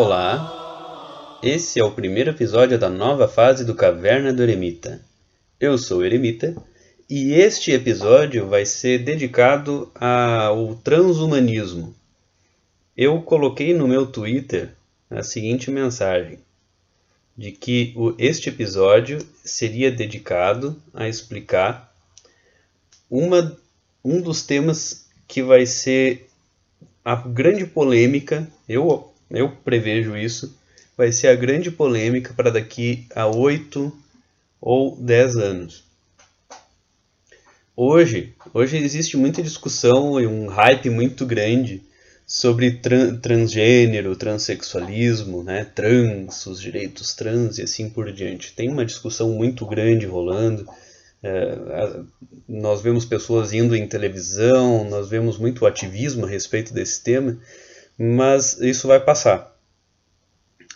Olá, esse é o primeiro episódio da nova fase do Caverna do Eremita. Eu sou o Eremita e este episódio vai ser dedicado ao transhumanismo. Eu coloquei no meu Twitter a seguinte mensagem: de que este episódio seria dedicado a explicar uma, um dos temas que vai ser a grande polêmica, eu eu prevejo isso, vai ser a grande polêmica para daqui a 8 ou 10 anos. Hoje, hoje existe muita discussão e um hype muito grande sobre transgênero, transexualismo, né, trans, os direitos trans e assim por diante. Tem uma discussão muito grande rolando. É, nós vemos pessoas indo em televisão, nós vemos muito ativismo a respeito desse tema mas isso vai passar.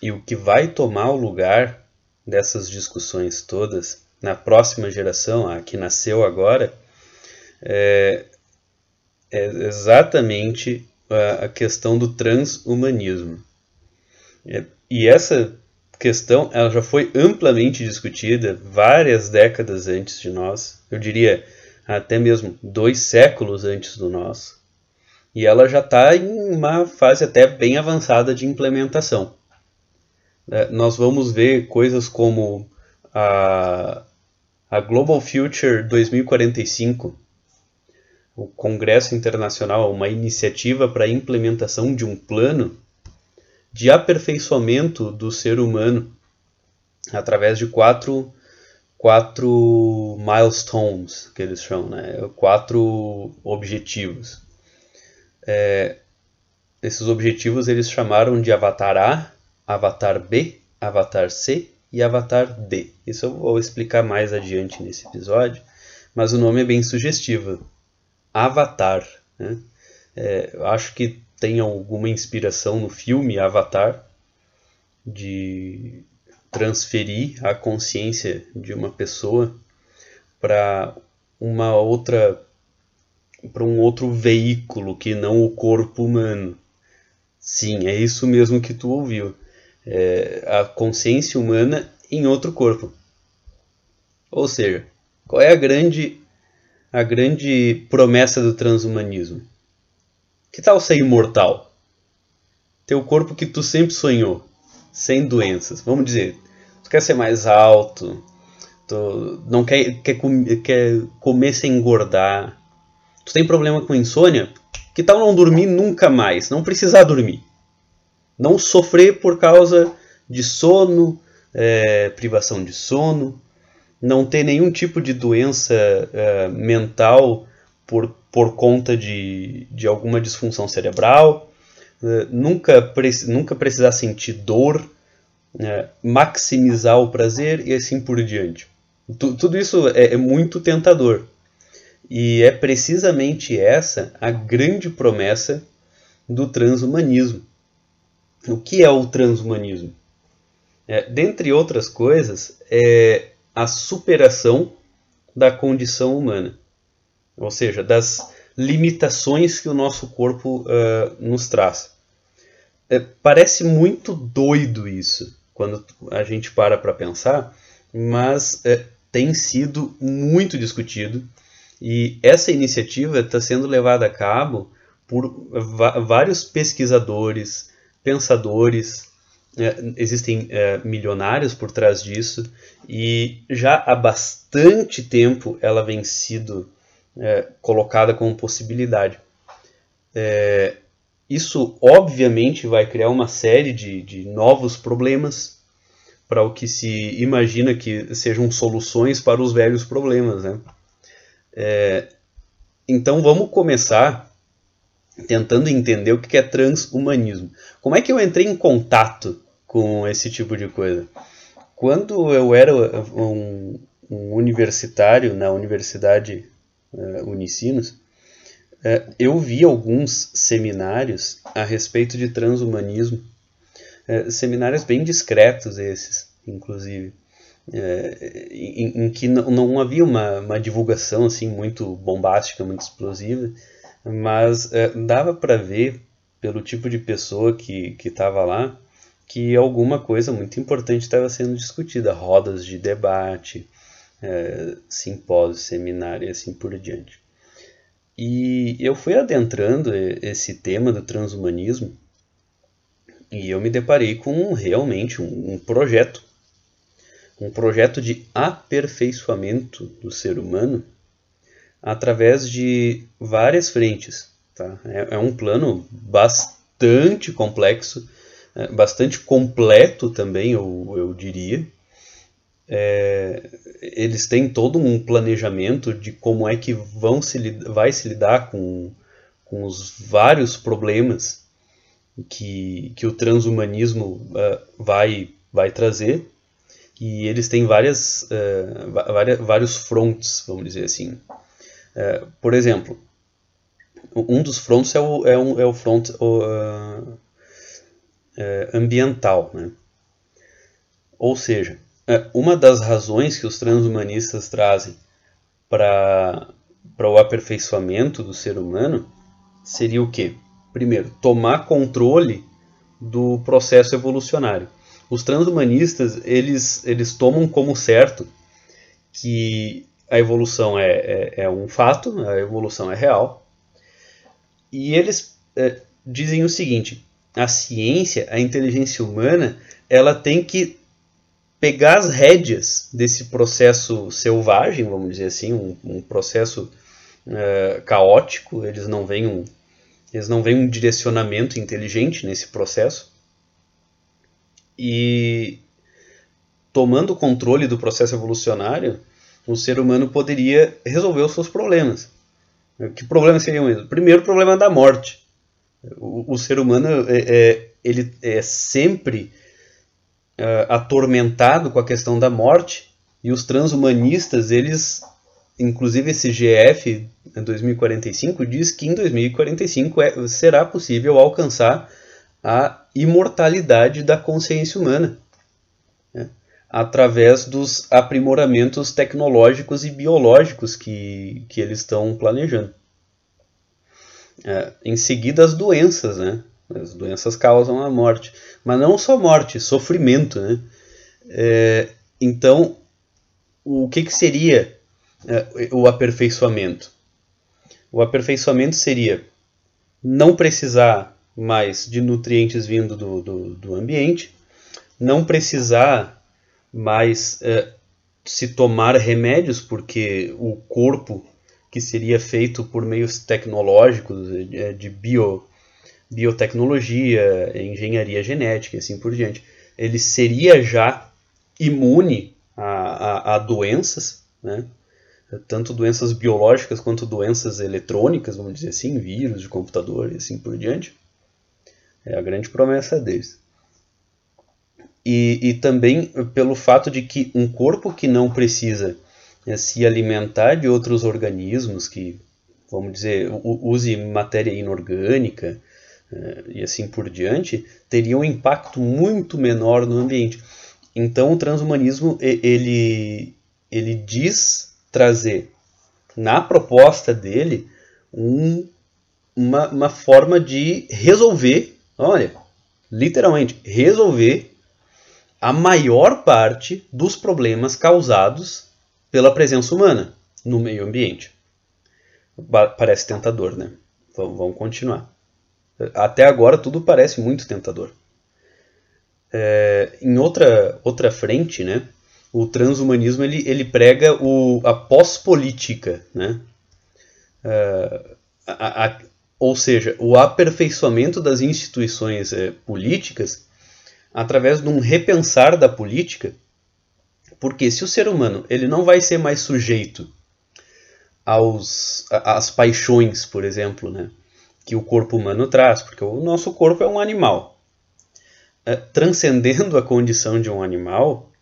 E o que vai tomar o lugar dessas discussões todas na próxima geração, a que nasceu agora, é, é exatamente a, questão do transhumanismo. É, e essa questão ela já foi amplamente discutida várias décadas antes de nós, eu diria até mesmo dois séculos antes do nosso e ela já está em uma fase até bem avançada de implementação. É, nós vamos ver coisas como a, a Global Future 2045, o Congresso Internacional, uma iniciativa para a implementação de um plano de aperfeiçoamento do ser humano através de quatro, quatro milestones, que eles chamam, né? quatro objetivos. É, esses objetivos eles chamaram de Avatar A, Avatar B, Avatar C e Avatar D. Isso eu vou explicar mais adiante nesse episódio, mas o nome é bem sugestivo. Avatar. Né? É, acho que tem alguma inspiração no filme Avatar de transferir a consciência de uma pessoa para uma outra para um outro veículo que não o corpo humano. Sim, é isso mesmo que tu ouviu. É a consciência humana em outro corpo. Ou seja, qual é a grande a grande promessa do transhumanismo? Que tal ser imortal? Ter o corpo que tu sempre sonhou, sem doenças. Vamos dizer, tu quer ser mais alto, tu não quer, quer, quer comer sem engordar, Tu tem problema com insônia? Que tal não dormir nunca mais? Não precisar dormir. Não sofrer por causa de sono, é, privação de sono, não ter nenhum tipo de doença é, mental por, por conta de, de alguma disfunção cerebral, é, nunca, nunca precisar sentir dor, é, maximizar o prazer e assim por diante. Tu, tudo isso é, é muito tentador. E é precisamente essa a grande promessa do transhumanismo. O que é o transhumanismo? É, dentre outras coisas, é a superação da condição humana, ou seja, das limitações que o nosso corpo uh, nos traz. É, parece muito doido isso quando a gente para para pensar, mas é, tem sido muito discutido e essa iniciativa está sendo levada a cabo por vários pesquisadores, pensadores, é, existem é, milionários por trás disso, e já há bastante tempo ela vem sido é, colocada como possibilidade. É, isso, obviamente, vai criar uma série de, de novos problemas para o que se imagina que sejam soluções para os velhos problemas. Né? É, então vamos começar tentando entender o que é transhumanismo. Como é que eu entrei em contato com esse tipo de coisa? Quando eu era um, um universitário na Universidade uh, Unicinos, uh, eu vi alguns seminários a respeito de transhumanismo, uh, seminários bem discretos esses, inclusive é, em, em, que não, não havia uma, uma, divulgação assim muito bombástica, muito explosiva, mas é, dava para ver pelo tipo de pessoa que estava lá que alguma coisa muito importante estava sendo discutida, rodas de debate, é, simpósios, seminários e assim por diante. E eu fui adentrando esse tema do transhumanismo e eu me deparei com realmente um, um projeto, um projeto de aperfeiçoamento do ser humano através de várias frentes. Tá? É, é um plano bastante complexo, é, bastante completo também, eu, eu diria. É, eles têm todo um planejamento de como é que vão se, vai se lidar com, com os vários problemas que, que o transhumanismo uh, vai, vai trazer. E eles têm várias, uh, várias, vários fronts, vamos dizer assim. Uh, por exemplo, um dos fronts é o, é um, é o front uh, ambiental. Né? Ou seja, uma das razões que os transhumanistas trazem para o aperfeiçoamento do ser humano seria o quê? Primeiro, tomar controle do processo evolucionário. Os transhumanistas eles, eles tomam como certo que a evolução é, é, é um fato, a evolução é real, e eles é, dizem o seguinte: a ciência, a inteligência humana, ela tem que pegar as rédeas desse processo selvagem, vamos dizer assim, um, um processo uh, caótico. Eles não veem um, eles não veem um direcionamento inteligente nesse processo. E tomando o controle do processo evolucionário, o ser humano poderia resolver os seus problemas. Que problemas seriam esses? Primeiro, o problema da morte. O, o ser humano é, é, ele é sempre é, atormentado com a questão da morte e os transhumanistas, eles, inclusive esse GF em 2045 diz que em 2045 é, será possível alcançar a imortalidade da consciência humana né? através dos aprimoramentos tecnológicos e biológicos que, que eles estão planejando. É, em seguida, as doenças, né? As doenças causam a morte, mas não só morte, sofrimento, né? É, então, o que, que seria é, o aperfeiçoamento? O aperfeiçoamento seria não precisar mais de nutrientes vindo do, do, do ambiente, não precisar mais é, se tomar remédios, porque o corpo que seria feito por meios tecnológicos, é, de bio, biotecnologia, engenharia genética e assim por diante, ele seria já imune a, a, a doenças, né? tanto doenças biológicas quanto doenças eletrônicas, vamos dizer assim, vírus de computador e assim por diante. É a grande promessa deles. E, e também pelo fato de que um corpo que não precisa né, se alimentar de outros organismos, que, vamos dizer, use matéria inorgânica é, e assim por diante, teria um impacto muito menor no ambiente. Então o transhumanismo ele, ele diz trazer na proposta dele um, uma, uma forma de resolver, olha, literalmente resolver a maior parte dos problemas causados pela presença humana no meio ambiente. Parece tentador, né? Vamos, vamos continuar. Até agora tudo parece muito tentador. É, em outra, outra frente, né? o transhumanismo ele, ele prega o, a pós-política, né? Uh, a, a, ou seja, o aperfeiçoamento das instituições é, políticas através de um repensar da política, porque se o ser humano ele não vai ser mais sujeito aos, às paixões, por exemplo, né, que o corpo humano traz, porque o nosso corpo é um animal. Uh, transcendendo a condição de um animal,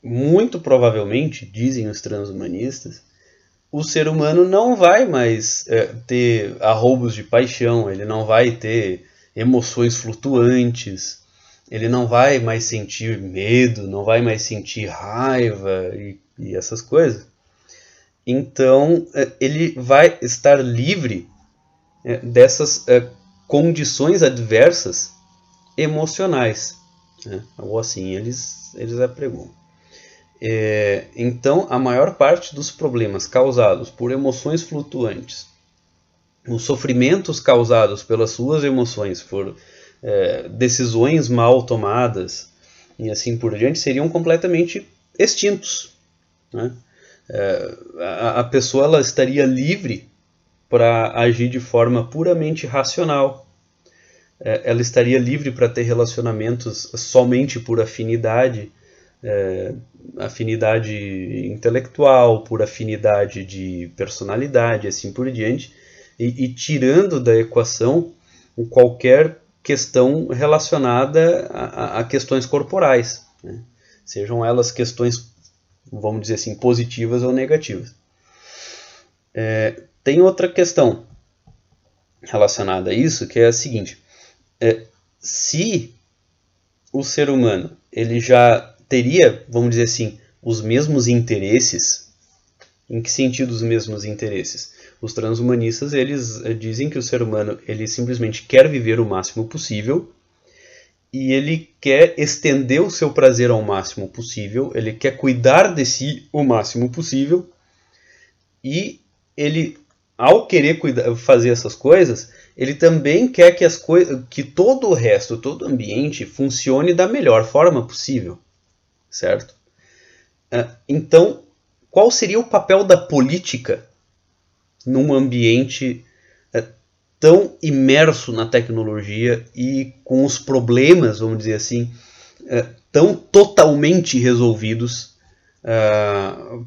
muito provavelmente, dizem os transhumanistas, o ser humano não vai mais é, ter arroubos de paixão, ele não vai ter emoções flutuantes, ele não vai mais sentir medo, não vai mais sentir raiva e, e essas coisas. Então, é, ele vai estar livre é, dessas é, condições adversas emocionais Né? Ou assim eles, eles apregoam. É, então, a maior parte dos problemas causados por emoções flutuantes, os sofrimentos causados pelas suas emoções, por é, decisões mal tomadas e assim por diante, seriam completamente extintos. Né? É, a, a pessoa ela estaria livre para agir de forma puramente racional. É, ela estaria livre para ter relacionamentos somente por afinidade é, afinidade intelectual, por afinidade de personalidade, assim por diante, e, e tirando da equação qualquer questão relacionada a, a questões corporais, né? sejam elas questões, vamos dizer assim, positivas ou negativas. É, tem outra questão relacionada a isso, que é a seguinte: é, se o ser humano ele já teria, vamos dizer assim, os mesmos interesses. Em que sentido os mesmos interesses? Os transhumanistas eles eh, dizem que o ser humano ele simplesmente quer viver o máximo possível e ele quer estender o seu prazer ao máximo possível, ele quer cuidar de si o máximo possível e ele, ao querer cuidar, fazer essas coisas, ele também quer que, as que todo o resto, todo o ambiente funcione da melhor forma possível certo? É, então, qual seria o papel da política num ambiente é, tão imerso na tecnologia e com os problemas, vamos dizer assim, é, tão totalmente resolvidos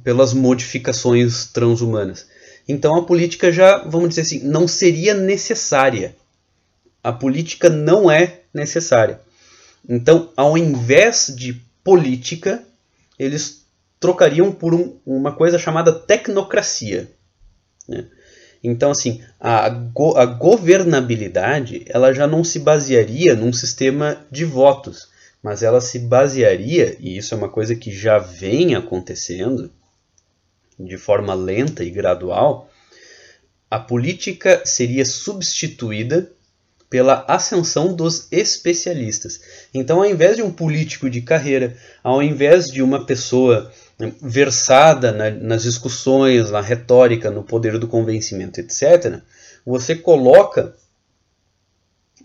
pelas modificações transhumanas? Então a política já, vamos dizer assim, não seria necessária. A política não é necessária. Então, ao invés de política, eles trocariam por um, uma coisa chamada tecnocracia. Né? Então, assim, a, go a governabilidade ela já não se basearia num sistema de votos, mas ela se basearia, e isso é uma coisa que já vem acontecendo de forma lenta e gradual, a política seria substituída pela ascensão dos especialistas. Então, ao invés de um político de carreira, ao invés de uma pessoa né, versada na, nas discussões, na retórica, no poder do convencimento, etc., você coloca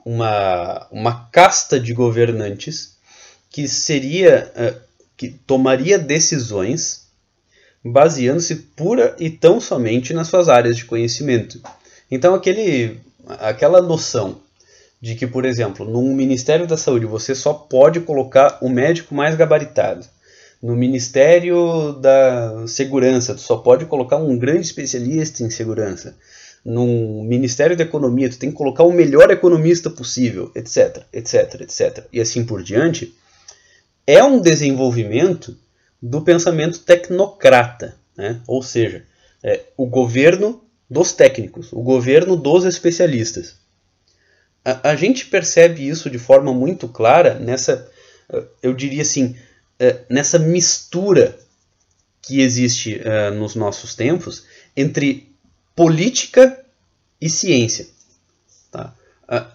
uma, uma casta de governantes que seria eh, que tomaria decisões baseando-se pura e tão somente nas suas áreas de conhecimento. Então aquele aquela noção de que, por exemplo, no Ministério da Saúde você só pode colocar o médico mais gabaritado. No Ministério da Segurança, tu só pode colocar um grande especialista em segurança. No Ministério da Economia, tu tem que colocar o melhor economista possível, etc, etc, etc. E assim por diante. É um desenvolvimento do pensamento tecnocrata, né? ou seja, é o governo dos técnicos, o governo dos especialistas a, a gente percebe isso de forma muito clara nessa, eh, eu diria assim, eh, nessa mistura que existe uh, nos nossos tempos entre política e ciência. Tá? A,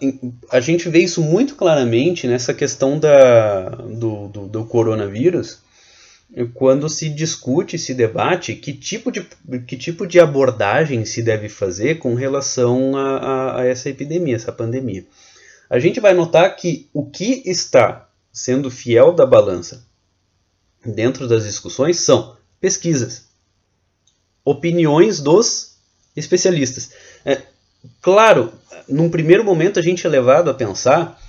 a, gente vê isso muito claramente nessa questão da, do, do, do coronavírus, quando se discute, se debate que tipo de, que tipo de abordagem se deve fazer com relação a, a, a essa epidemia, essa pandemia. A gente vai notar que o que está sendo fiel da balança dentro das discussões são pesquisas, opiniões dos especialistas. É, claro, num primeiro momento a gente é levado a pensar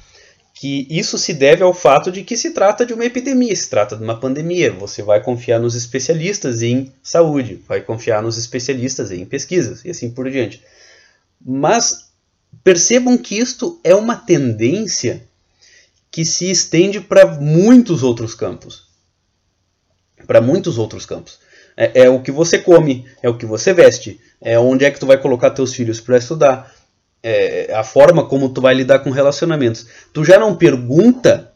que isso se deve ao fato de que se trata de uma epidemia, se trata de uma pandemia. Você vai confiar nos especialistas em saúde, vai confiar nos especialistas em pesquisas e assim por diante. Mas percebam que isto é uma tendência que se estende para muitos outros campos. Para muitos outros campos. É, é, o que você come, é o que você veste, é onde é que tu vai colocar teus filhos para estudar, é, a forma como tu vai lidar com relacionamentos. Tu já não pergunta,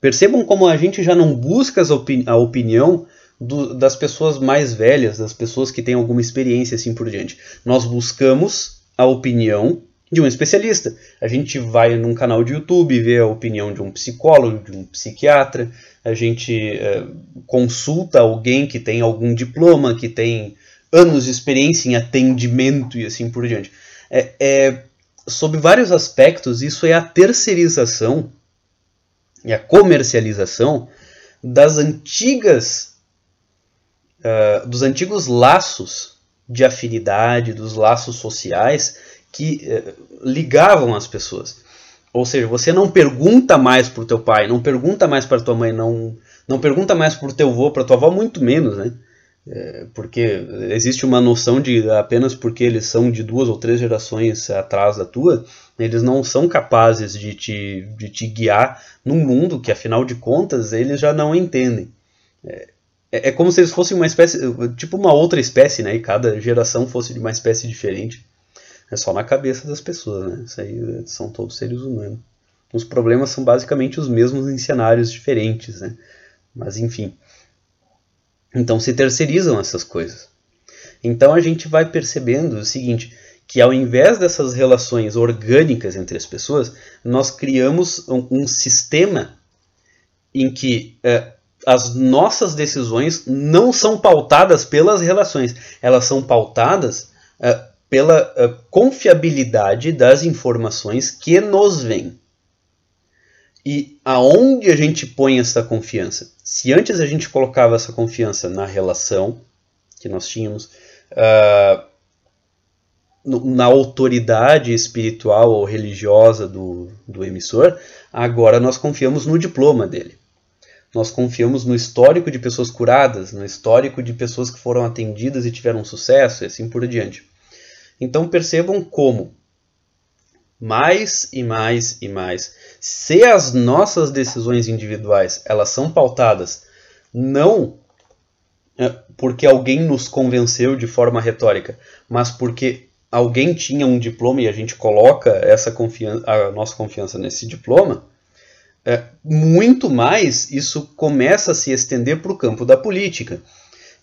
percebam como a gente já não busca a opinião do, das pessoas mais velhas, das pessoas que têm alguma experiência assim por diante. Nós buscamos a opinião de um especialista. A gente vai num canal de YouTube ver a opinião de um psicólogo, de um psiquiatra, a gente é, consulta alguém que tem algum diploma, que tem anos de experiência em atendimento e assim por diante. É, é, sob vários aspectos, isso é a terceirização e a comercialização das antigas uh, dos antigos laços de afinidade, dos laços sociais que uh, ligavam as pessoas. Ou seja, você não pergunta mais para o teu pai, não pergunta mais para tua mãe, não, não pergunta mais para o teu avô, para tua avó, muito menos, né? É, porque existe uma noção de apenas porque eles são de duas ou três gerações atrás da tua, eles não são capazes de te, de te guiar num mundo que, afinal de contas, eles já não entendem. É, é, é como se eles fossem uma espécie, tipo uma outra espécie, né? E cada geração fosse de uma espécie diferente. É só na cabeça das pessoas, né? Isso aí são todos seres humanos. Os problemas são basicamente os mesmos em cenários diferentes, né? Mas enfim. Então se terceirizam essas coisas. Então a gente vai percebendo o seguinte, que ao invés dessas relações orgânicas entre as pessoas, nós criamos um, um sistema em que é, as nossas decisões não são pautadas pelas relações, elas são pautadas é, pela é, confiabilidade das informações que nos vêm. E aonde a gente põe essa confiança? Se antes a gente colocava essa confiança na relação que nós tínhamos, uh, na autoridade espiritual ou religiosa do, do emissor, agora nós confiamos no diploma dele. Nós confiamos no histórico de pessoas curadas, no histórico de pessoas que foram atendidas e tiveram sucesso, e assim por diante. Então percebam como mais e mais e mais. Se as nossas decisões individuais elas são pautadas não é, porque alguém nos convenceu de forma retórica, mas porque alguém tinha um diploma e a gente coloca essa confiança, a nossa confiança nesse diploma, é, muito mais isso começa a se estender para o campo da política.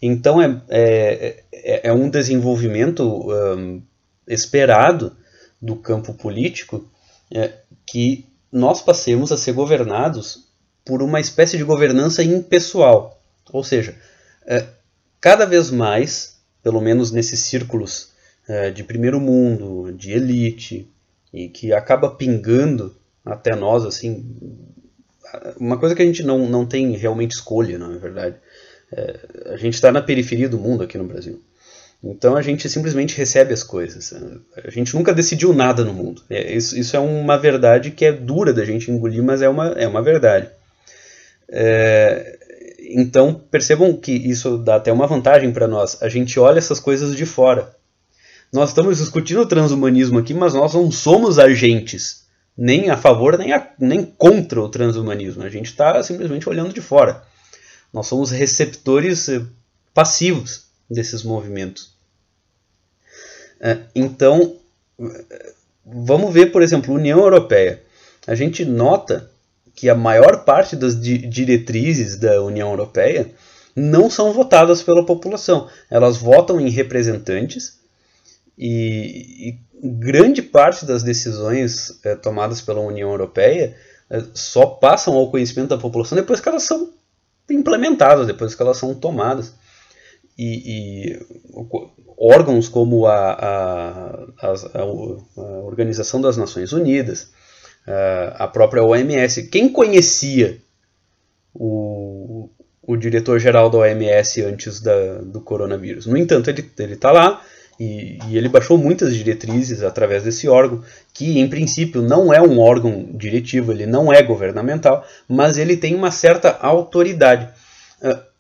Então é, é, é, é um desenvolvimento um, esperado do campo político é, que nós passemos a ser governados por uma espécie de governança impessoal. Ou seja, é, cada vez mais, pelo menos nesses círculos é, de primeiro mundo, de elite, e que acaba pingando até nós, assim, uma coisa que a gente não, não tem realmente escolha, não é verdade? É, a gente está na periferia do mundo aqui no Brasil. Então a gente simplesmente recebe as coisas. A gente nunca decidiu nada no mundo. É, isso, isso, é uma verdade que é dura da gente engolir, mas é uma, é uma verdade. É, então percebam que isso dá até uma vantagem para nós. A gente olha essas coisas de fora. Nós estamos discutindo o transhumanismo aqui, mas nós não somos agentes, nem a favor nem, a, nem contra o transhumanismo. A gente está simplesmente olhando de fora. Nós somos receptores eh, passivos desses movimentos. É, então, vamos ver, por exemplo, União Europeia. A gente nota que a maior parte das di diretrizes da União Europeia não são votadas pela população. Elas votam em representantes e, e grande parte das decisões é, tomadas pela União Europeia é, só passam ao conhecimento da população depois que elas são implementadas, depois que elas são tomadas. E, e órgãos como a, a, a, a, Organização das Nações Unidas, a própria OMS. Quem conhecia o, o diretor-geral da OMS antes da, do coronavírus? No entanto, ele está lá e, e, ele baixou muitas diretrizes através desse órgão, que em princípio não é um órgão diretivo, ele não é governamental, mas ele tem uma certa autoridade.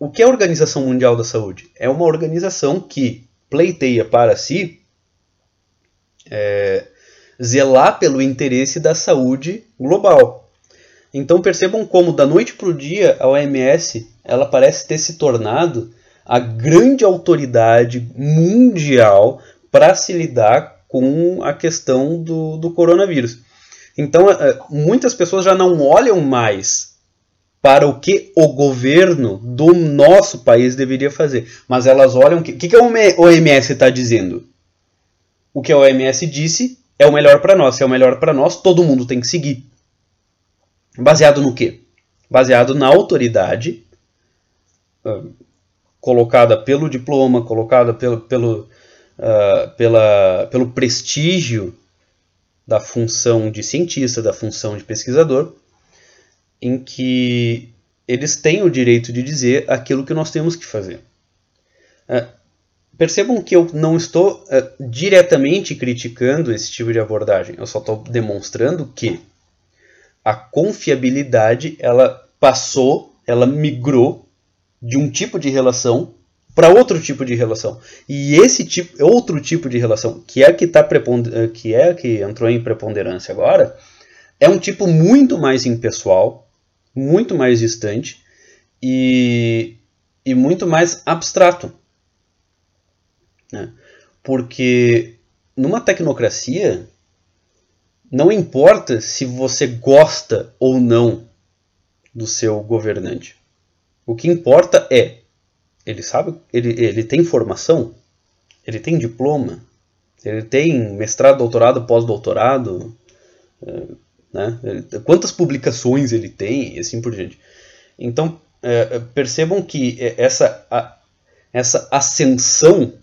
O que é a Organização Mundial da Saúde? É uma organização que pleiteia para si é, zelar pelo interesse da saúde global. Então percebam como da noite para o dia a OMS ela parece ter se tornado a grande autoridade mundial para se lidar com a questão do, do coronavírus. Então é, muitas pessoas já não olham mais para o que o governo do nosso país deveria fazer. Mas elas olham. O que, que, que a OMS está dizendo? O que a OMS disse é o melhor para nós. Se é o melhor para nós, todo mundo tem que seguir. Baseado no quê? Baseado na autoridade uh, colocada pelo diploma, colocada pelo, pelo, uh, pela, pelo prestígio da função de cientista, da função de pesquisador, em que eles têm o direito de dizer aquilo que nós temos que fazer. Uh, percebam que eu não estou uh, diretamente criticando esse tipo de abordagem, eu só estou demonstrando que a confiabilidade ela passou, ela migrou de um tipo de relação para outro tipo de relação. E esse tipo, outro tipo de relação, que é que tá que é que entrou em preponderância agora, é um tipo muito mais impessoal, muito mais distante e, e muito mais abstrato. Né? Porque numa tecnocracia, não importa se você gosta ou não do seu governante. O que importa é, ele sabe, ele, ele tem formação, ele tem diploma, ele tem mestrado, doutorado, pós-doutorado, é, né? quantas publicações ele tem e assim por diante. Então, é, percebam que essa, a, essa ascensão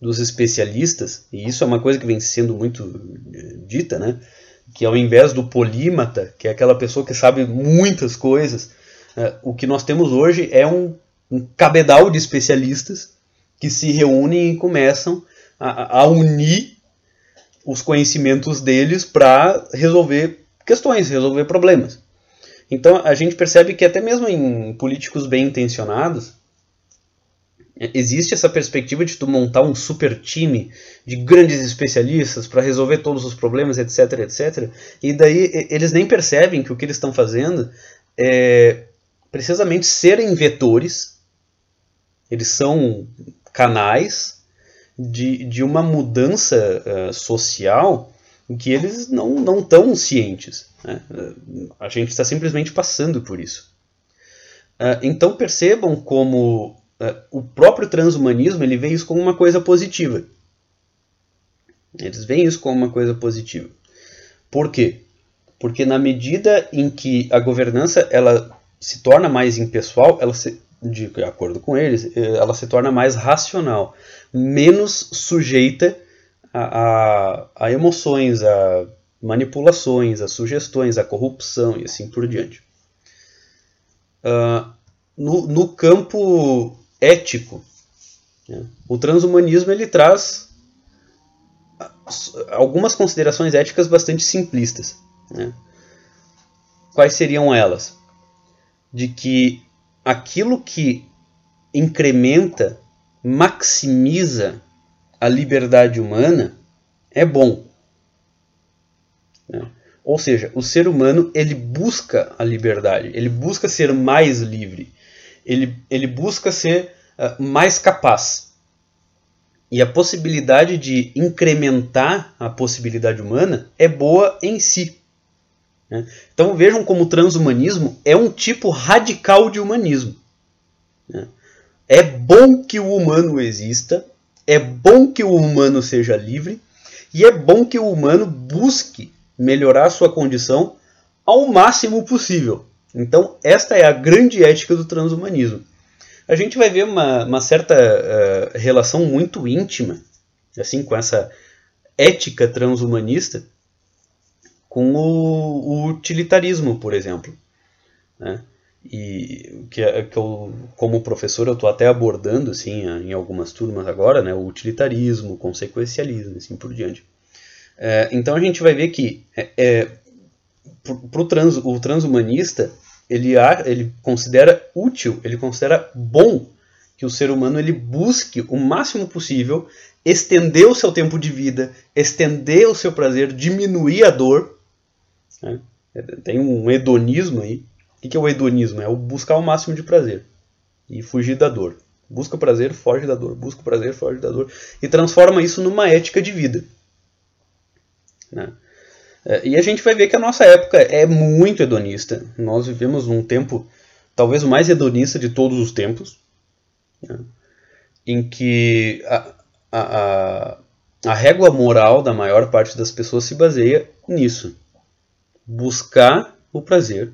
dos especialistas, e isso é uma coisa que vem sendo muito é, dita, né? que ao invés do polímata, que é aquela pessoa que sabe muitas coisas, é, o que nós temos hoje é um, um, cabedal de especialistas que se reúnem e começam a, a unir os conhecimentos deles para resolver questões, resolver problemas. Então a gente percebe que até mesmo em políticos bem intencionados, existe essa perspectiva de tu montar um super time de grandes especialistas para resolver todos os problemas, etc, etc. E daí eles nem percebem que o que eles estão fazendo é precisamente serem vetores, eles são canais de, de uma mudança uh, social em que eles não estão cientes. Né? A gente está simplesmente passando por isso. Uh, então percebam como uh, o próprio transhumanismo ele vê isso como uma coisa positiva. Eles veem isso como uma coisa positiva. Por quê? Porque na medida em que a governança ela se torna mais impessoal, ela se, de acordo com eles, eh, ela se torna mais racional, menos sujeita a, a, emoções, a manipulações, a sugestões, a corrupção e assim por diante. Uh, no, no, campo ético, né, o transhumanismo ele traz algumas considerações éticas bastante simplistas. Né? Quais seriam elas? de que aquilo que incrementa, maximiza a liberdade humana é bom. Né? Ou seja, o ser humano ele busca a liberdade, ele busca ser mais livre, ele, ele busca ser uh, mais capaz. E a possibilidade de incrementar a possibilidade humana é boa em si. Né? Então vejam como o transhumanismo é um tipo radical de humanismo. Né? É bom que o humano exista, é bom que o humano seja livre e é bom que o humano busque melhorar sua condição ao máximo possível. Então, esta é a grande ética do transhumanismo. A gente vai ver uma, uma certa uh, relação muito íntima assim com essa ética transhumanista com o, o utilitarismo, por exemplo. Né? E que, é, que eu, como professor, eu estou até abordando assim, em algumas turmas agora, né, o utilitarismo, o consequencialismo, assim por diante. É, então a gente vai ver que é, é trans, o transhumanista ele, ele considera útil, ele considera bom que o ser humano ele busque o máximo possível estender o seu tempo de vida, estender o seu prazer, diminuir a dor né? Tem um hedonismo aí. O que é o hedonismo? É o buscar o máximo de prazer e fugir da dor. Busca prazer, foge da dor. Busca prazer, foge da dor. E transforma isso numa ética de vida. Né? É, e a gente vai ver que a nossa época é muito hedonista. Nós vivemos um tempo, talvez o mais hedonista de todos os tempos, né? em que a, a, a, a régua moral da maior parte das pessoas se baseia nisso. Buscar o prazer,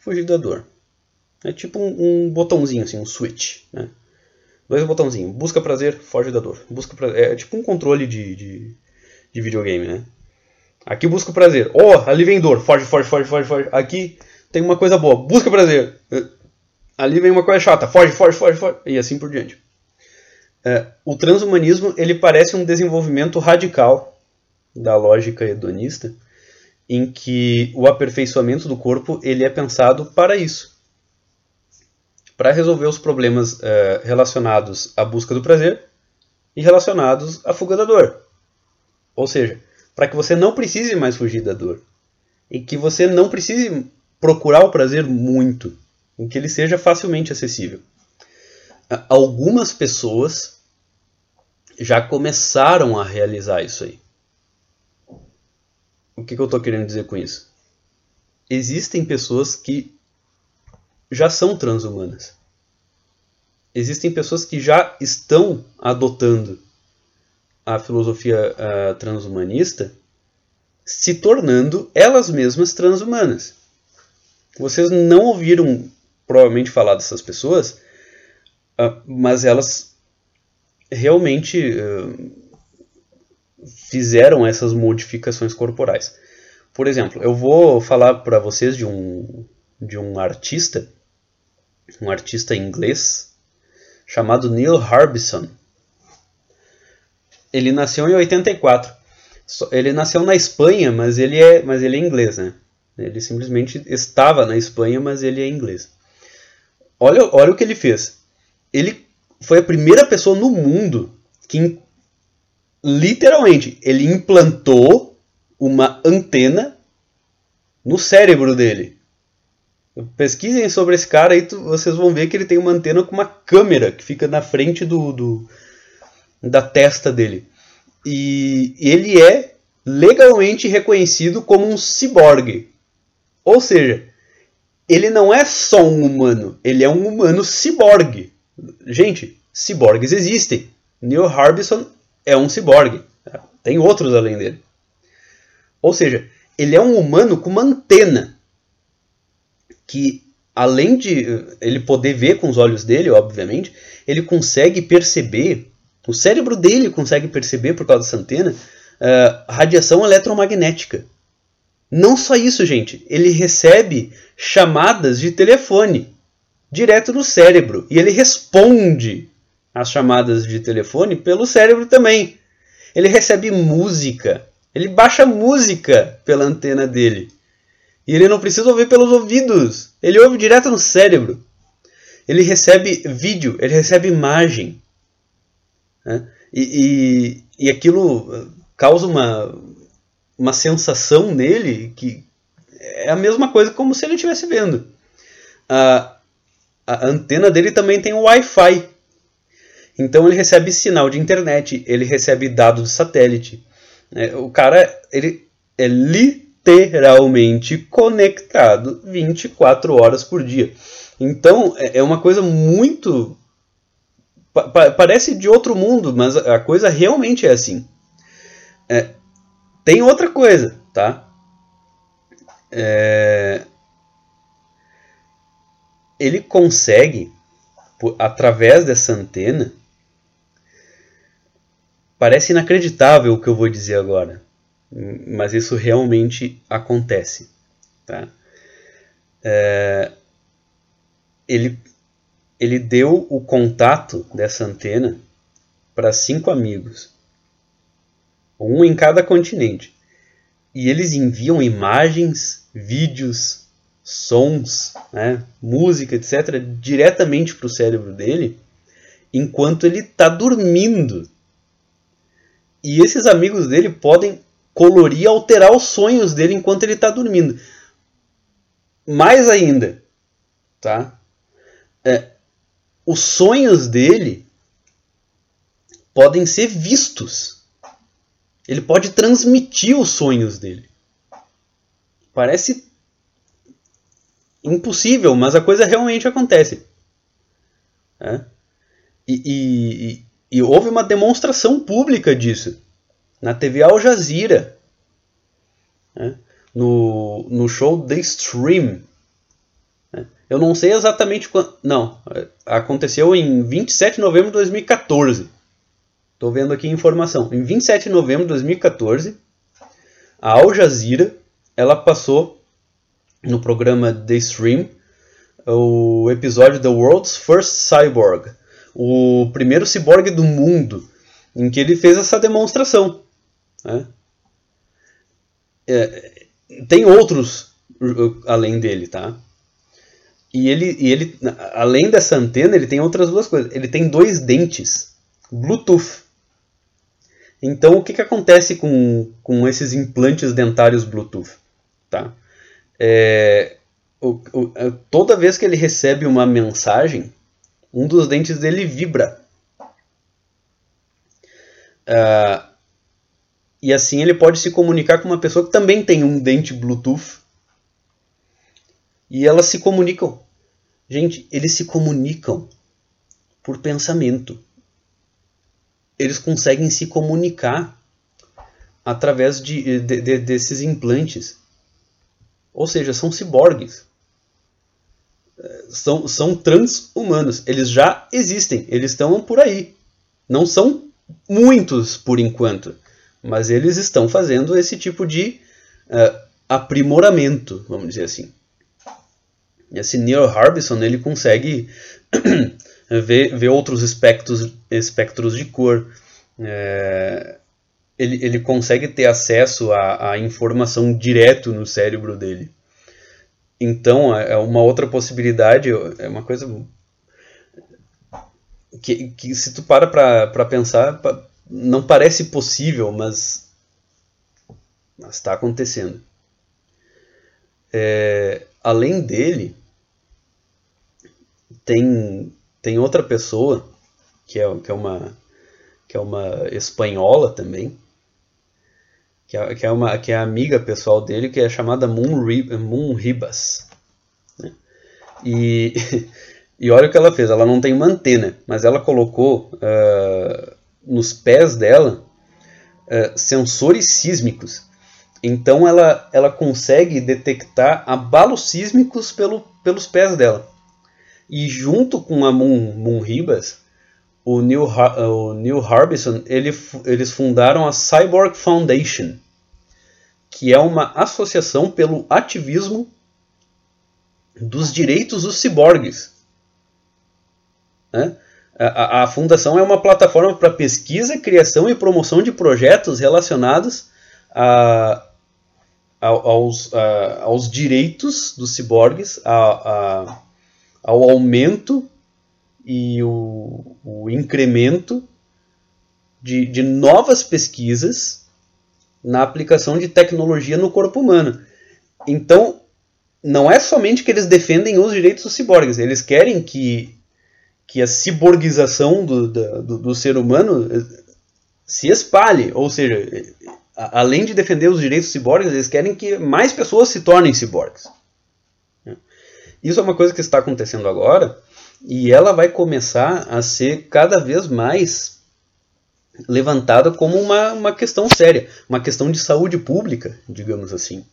fugir da dor. É tipo um, um botãozinho, assim, um switch. Né? Dois botãozinhos. Busca prazer, foge da dor. Busca prazer. É tipo um controle de, de, de videogame, né? Aqui busca prazer. Oh, ali vem dor. Foge, foge, foge, foge, foge. Aqui tem uma coisa boa. Busca prazer. Ali vem uma coisa chata. Foge, foge, foge, foge. E assim por diante. É, o transhumanismo ele parece um desenvolvimento radical da lógica hedonista, em que o aperfeiçoamento do corpo ele é pensado para isso, para resolver os problemas é, relacionados à busca do prazer e relacionados à fuga da dor. Ou seja, para que você não precise mais fugir da dor e que você não precise procurar o prazer muito, em que ele seja facilmente acessível algumas pessoas já começaram a realizar isso aí. O que, que eu estou querendo dizer com isso? Existem pessoas que já são transhumanas. Existem pessoas que já estão adotando a filosofia uh, transhumanista, se tornando elas mesmas transhumanas. Vocês não ouviram provavelmente falar dessas pessoas, ah, mas elas realmente uh, fizeram essas modificações corporais. Por exemplo, eu vou falar para vocês de um, de um artista, um artista inglês, chamado Neil Harbison. Ele nasceu em 84. Ele nasceu na Espanha, mas ele é, mas ele é inglês, né? Ele simplesmente estava na Espanha, mas ele é inglês. Olha, olha o que ele fez ele foi a primeira pessoa no mundo que literalmente ele implantou uma antena no cérebro dele. Pesquisem sobre esse cara aí, vocês vão ver que ele tem uma antena com uma câmera que fica na frente do, do da testa dele. E ele é legalmente reconhecido como um ciborgue. Ou seja, ele não é só um humano, ele é um humano ciborgue. Gente, ciborgues existem. Neil Harbison é um ciborgue. Tem outros além dele. Ou seja, ele é um humano com uma antena que, além de ele poder ver com os olhos dele, obviamente, ele consegue perceber, o cérebro dele consegue perceber, por causa dessa antena, uh, radiação eletromagnética. Não só isso, gente, ele recebe chamadas de telefone direto no cérebro. E ele responde às chamadas de telefone pelo cérebro também. Ele recebe música. Ele baixa música pela antena dele. E ele não precisa ouvir pelos ouvidos. Ele ouve direto no cérebro. Ele recebe vídeo, ele recebe imagem. Né? E, e, e aquilo causa uma, uma sensação nele que é a mesma coisa como se ele estivesse vendo. Ah, a antena dele também tem Wi-Fi. Então ele recebe sinal de internet, ele recebe dados de satélite. É, o cara ele é literalmente conectado 24 horas por dia. Então é, é uma coisa muito. Pa parece de outro mundo, mas a coisa realmente é assim. É, tem outra coisa, tá? É, ele consegue, por, através dessa antena, parece inacreditável o que eu vou dizer agora, mas isso realmente acontece. Tá? É, ele, ele deu o contato dessa antena para cinco amigos, um em cada continente, e eles enviam imagens, vídeos, sons, né, música, etc., diretamente para o cérebro dele, enquanto ele está dormindo. E esses amigos dele podem colorir e alterar os sonhos dele enquanto ele está dormindo. Mais ainda, tá? É, os sonhos dele podem ser vistos. Ele pode transmitir os sonhos dele. Parece impossível, mas a coisa realmente acontece. É? E, e, e, houve uma demonstração pública disso. na TV Al Jazeera, né? no, no show The Stream. Né? Eu não sei exatamente quando. Não, aconteceu em 27 de novembro de 2014. Estou vendo aqui a informação. Em 27 de novembro de 2014, a Al Jazeera ela passou no programa The Stream o episódio The World's First Cyborg, o primeiro ciborgue do mundo, em que ele fez essa demonstração. Né? É, tem outros uh, além dele, tá? E ele, e ele, além dessa antena, ele tem outras duas coisas. Ele tem dois dentes Bluetooth. Então, o que, que acontece com, com esses implantes dentários Bluetooth? Tá? É, o, o, é, toda vez que ele recebe uma mensagem, um dos dentes dele vibra. Uh, e assim ele pode se comunicar com uma pessoa que também tem um dente Bluetooth. E elas se comunicam. Gente, eles se comunicam por pensamento. Eles conseguem se comunicar através de, de, de desses implantes. Ou seja, são ciborgues. São, são trans-humanos. Eles já existem. Eles estão por aí. Não são muitos por enquanto mas eles estão fazendo esse tipo de uh, aprimoramento, vamos dizer assim. Esse Neil Harbison ele consegue ver, ver outros espectros, espectros de cor, é, ele, ele consegue ter acesso à, à informação direto no cérebro dele. Então, é, é uma outra possibilidade, é uma coisa que, que se tu para para pensar, não parece possível, mas está acontecendo. É, além dele, tem, tem outra pessoa que é, que é, uma, que é uma espanhola também, que é, que é, uma, que é amiga pessoal dele, que é chamada Moon, Moon Ribas. Né? E, e olha o que ela fez, ela não tem uma antena, mas ela colocou uh, nos pés dela uh, sensores sísmicos. Então ela, ela consegue detectar abalos sísmicos pelo, pelos pés dela. E junto com a Moon, Moon Ribas, o Neil, o Neil Harbison, ele, eles fundaram a Cyborg Foundation, que é uma associação pelo ativismo dos direitos dos ciborgues. Né? A, a, fundação é uma plataforma para pesquisa, criação e promoção de projetos relacionados a, a, aos, aos direitos dos ciborgues, ao aumento e o, o incremento de, de novas pesquisas na aplicação de tecnologia no corpo humano. Então, não é somente que eles defendem os direitos dos ciborgues, eles querem que que a ciborgização do, do, do, ser humano eh, se espalhe. Ou seja, além de defender os direitos dos ciborgues, eles querem que mais pessoas se tornem ciborgues. Isso é uma coisa que está acontecendo agora e ela vai começar a ser cada vez mais levantada como uma, uma questão séria, uma questão de saúde pública, digamos assim.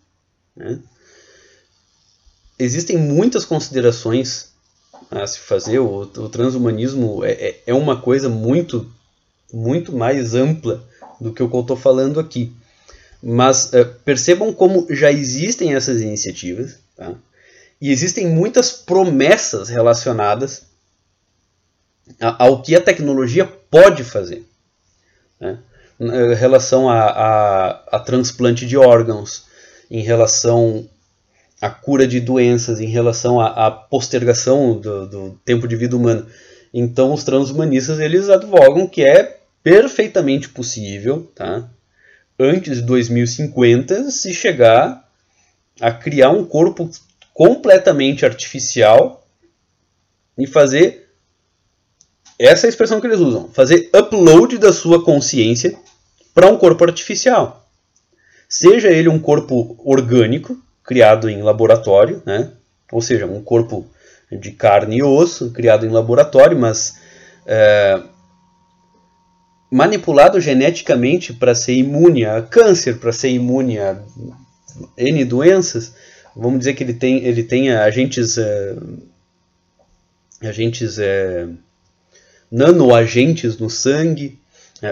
Né? Existem muitas considerações a se fazer. O, o transhumanismo é, é, é uma coisa muito, muito mais ampla do que eu estou falando aqui. Mas é, percebam como já existem essas iniciativas, tá? E existem muitas promessas relacionadas ao que a tecnologia pode fazer. Né? Em relação a, a, a transplante de órgãos, em relação a cura de doenças, em relação à, postergação do, do, tempo de vida humano. Então os transhumanistas eles advogam que é perfeitamente possível, tá? antes de 2050, se chegar a criar um corpo completamente artificial e fazer essa é a expressão que eles usam, fazer upload da sua consciência para um corpo artificial. Seja ele um corpo orgânico, criado em laboratório, né? ou seja, um corpo de carne e osso criado em laboratório, mas é, manipulado geneticamente para ser imune a câncer, para ser imune a N doenças. Vamos dizer que ele tem, ele tem agentes, é, agentes é, nanoagentes no sangue.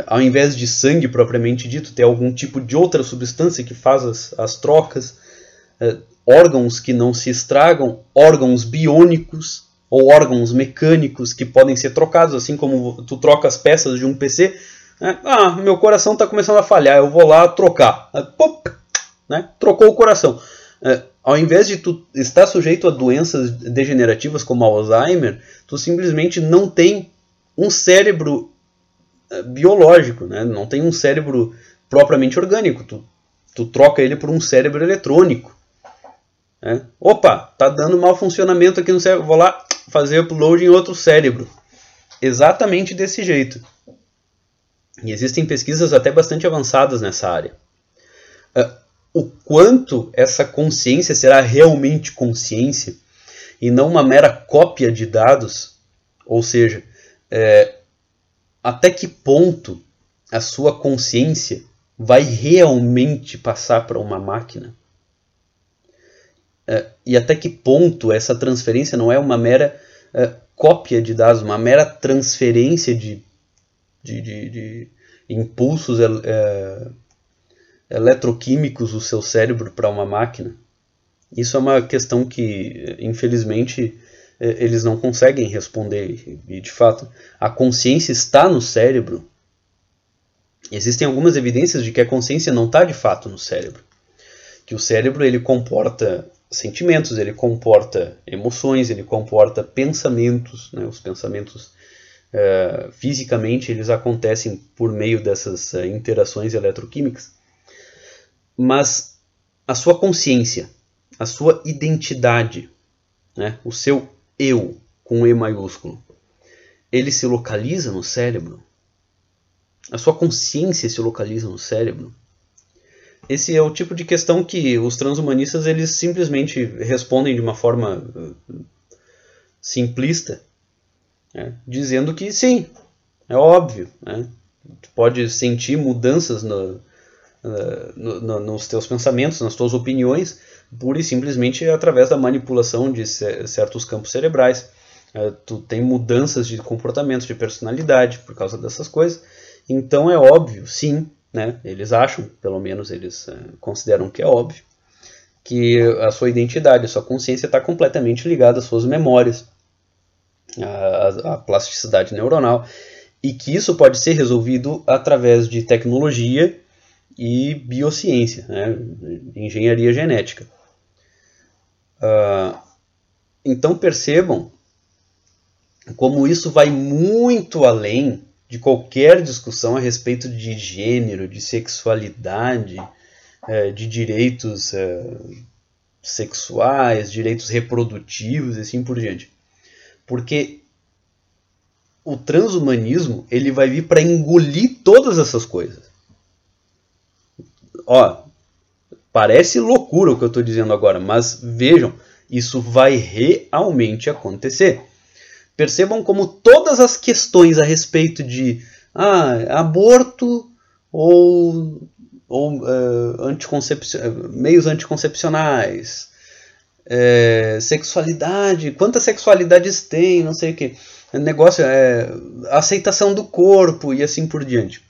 Ao invés de sangue propriamente dito, ter algum tipo de outra substância que faz as, as trocas. Órgãos que não se estragam, órgãos biônicos ou órgãos mecânicos que podem ser trocados, assim como tu troca as peças de um PC. Né? Ah, meu coração está começando a falhar, eu vou lá trocar. Pop, né? Trocou o coração. É, ao invés de tu estar sujeito a doenças degenerativas como Alzheimer, tu simplesmente não tem um cérebro é, biológico, né? não tem um cérebro propriamente orgânico. Tu, tu troca ele por um cérebro eletrônico. Né? Opa, tá dando mau funcionamento aqui no cérebro, vou lá fazer upload em outro cérebro. Exatamente desse jeito. E existem pesquisas até bastante avançadas nessa área. Uh, o quanto essa consciência será realmente consciência e não uma mera cópia de dados, ou seja, é, até que ponto a sua consciência vai realmente passar para uma máquina? É, e até que ponto essa transferência não é uma mera é, cópia de dados, uma mera transferência de, de, de, de impulsos é, eletroquímicos do seu cérebro para uma máquina. Isso é uma questão que, infelizmente, é, eles não conseguem responder. E, de fato, a consciência está no cérebro. Existem algumas evidências de que a consciência não está de fato no cérebro. Que o cérebro ele comporta sentimentos, ele comporta emoções, ele comporta pensamentos. Né? Os pensamentos uh, fisicamente eles acontecem por meio dessas uh, interações eletroquímicas mas a sua consciência, a sua identidade, né, o seu eu com E maiúsculo, ele se localiza no cérebro? A sua consciência se localiza no cérebro? Esse é o tipo de questão que os transhumanistas eles simplesmente respondem de uma forma uh, simplista, né, dizendo que sim, é óbvio, né, pode sentir mudanças no, uh, no, nos teus pensamentos, nas tuas opiniões, pura e simplesmente através da manipulação de certos campos cerebrais. Uh, tu tem mudanças de comportamento, de personalidade por causa dessas coisas. Então é óbvio, sim, né? Eles acham, pelo menos eles uh, consideram que é óbvio, que a sua identidade, a sua consciência está completamente ligada às suas memórias, à plasticidade neuronal, e que isso pode ser resolvido através de tecnologia e biociência, né? engenharia genética. Uh, então percebam como isso vai muito além de qualquer discussão a respeito de gênero, de sexualidade, é, de direitos é, sexuais, direitos reprodutivos e assim por diante. Porque o transhumanismo ele vai vir para engolir todas essas coisas ó, parece loucura o que eu estou dizendo agora, mas vejam, isso vai realmente acontecer. Percebam como todas as questões a respeito de ah, aborto ou, ou uh, meios anticoncepcionais, é, sexualidade, quantas sexualidades tem, não sei o que. Negócio é aceitação do corpo e assim por diante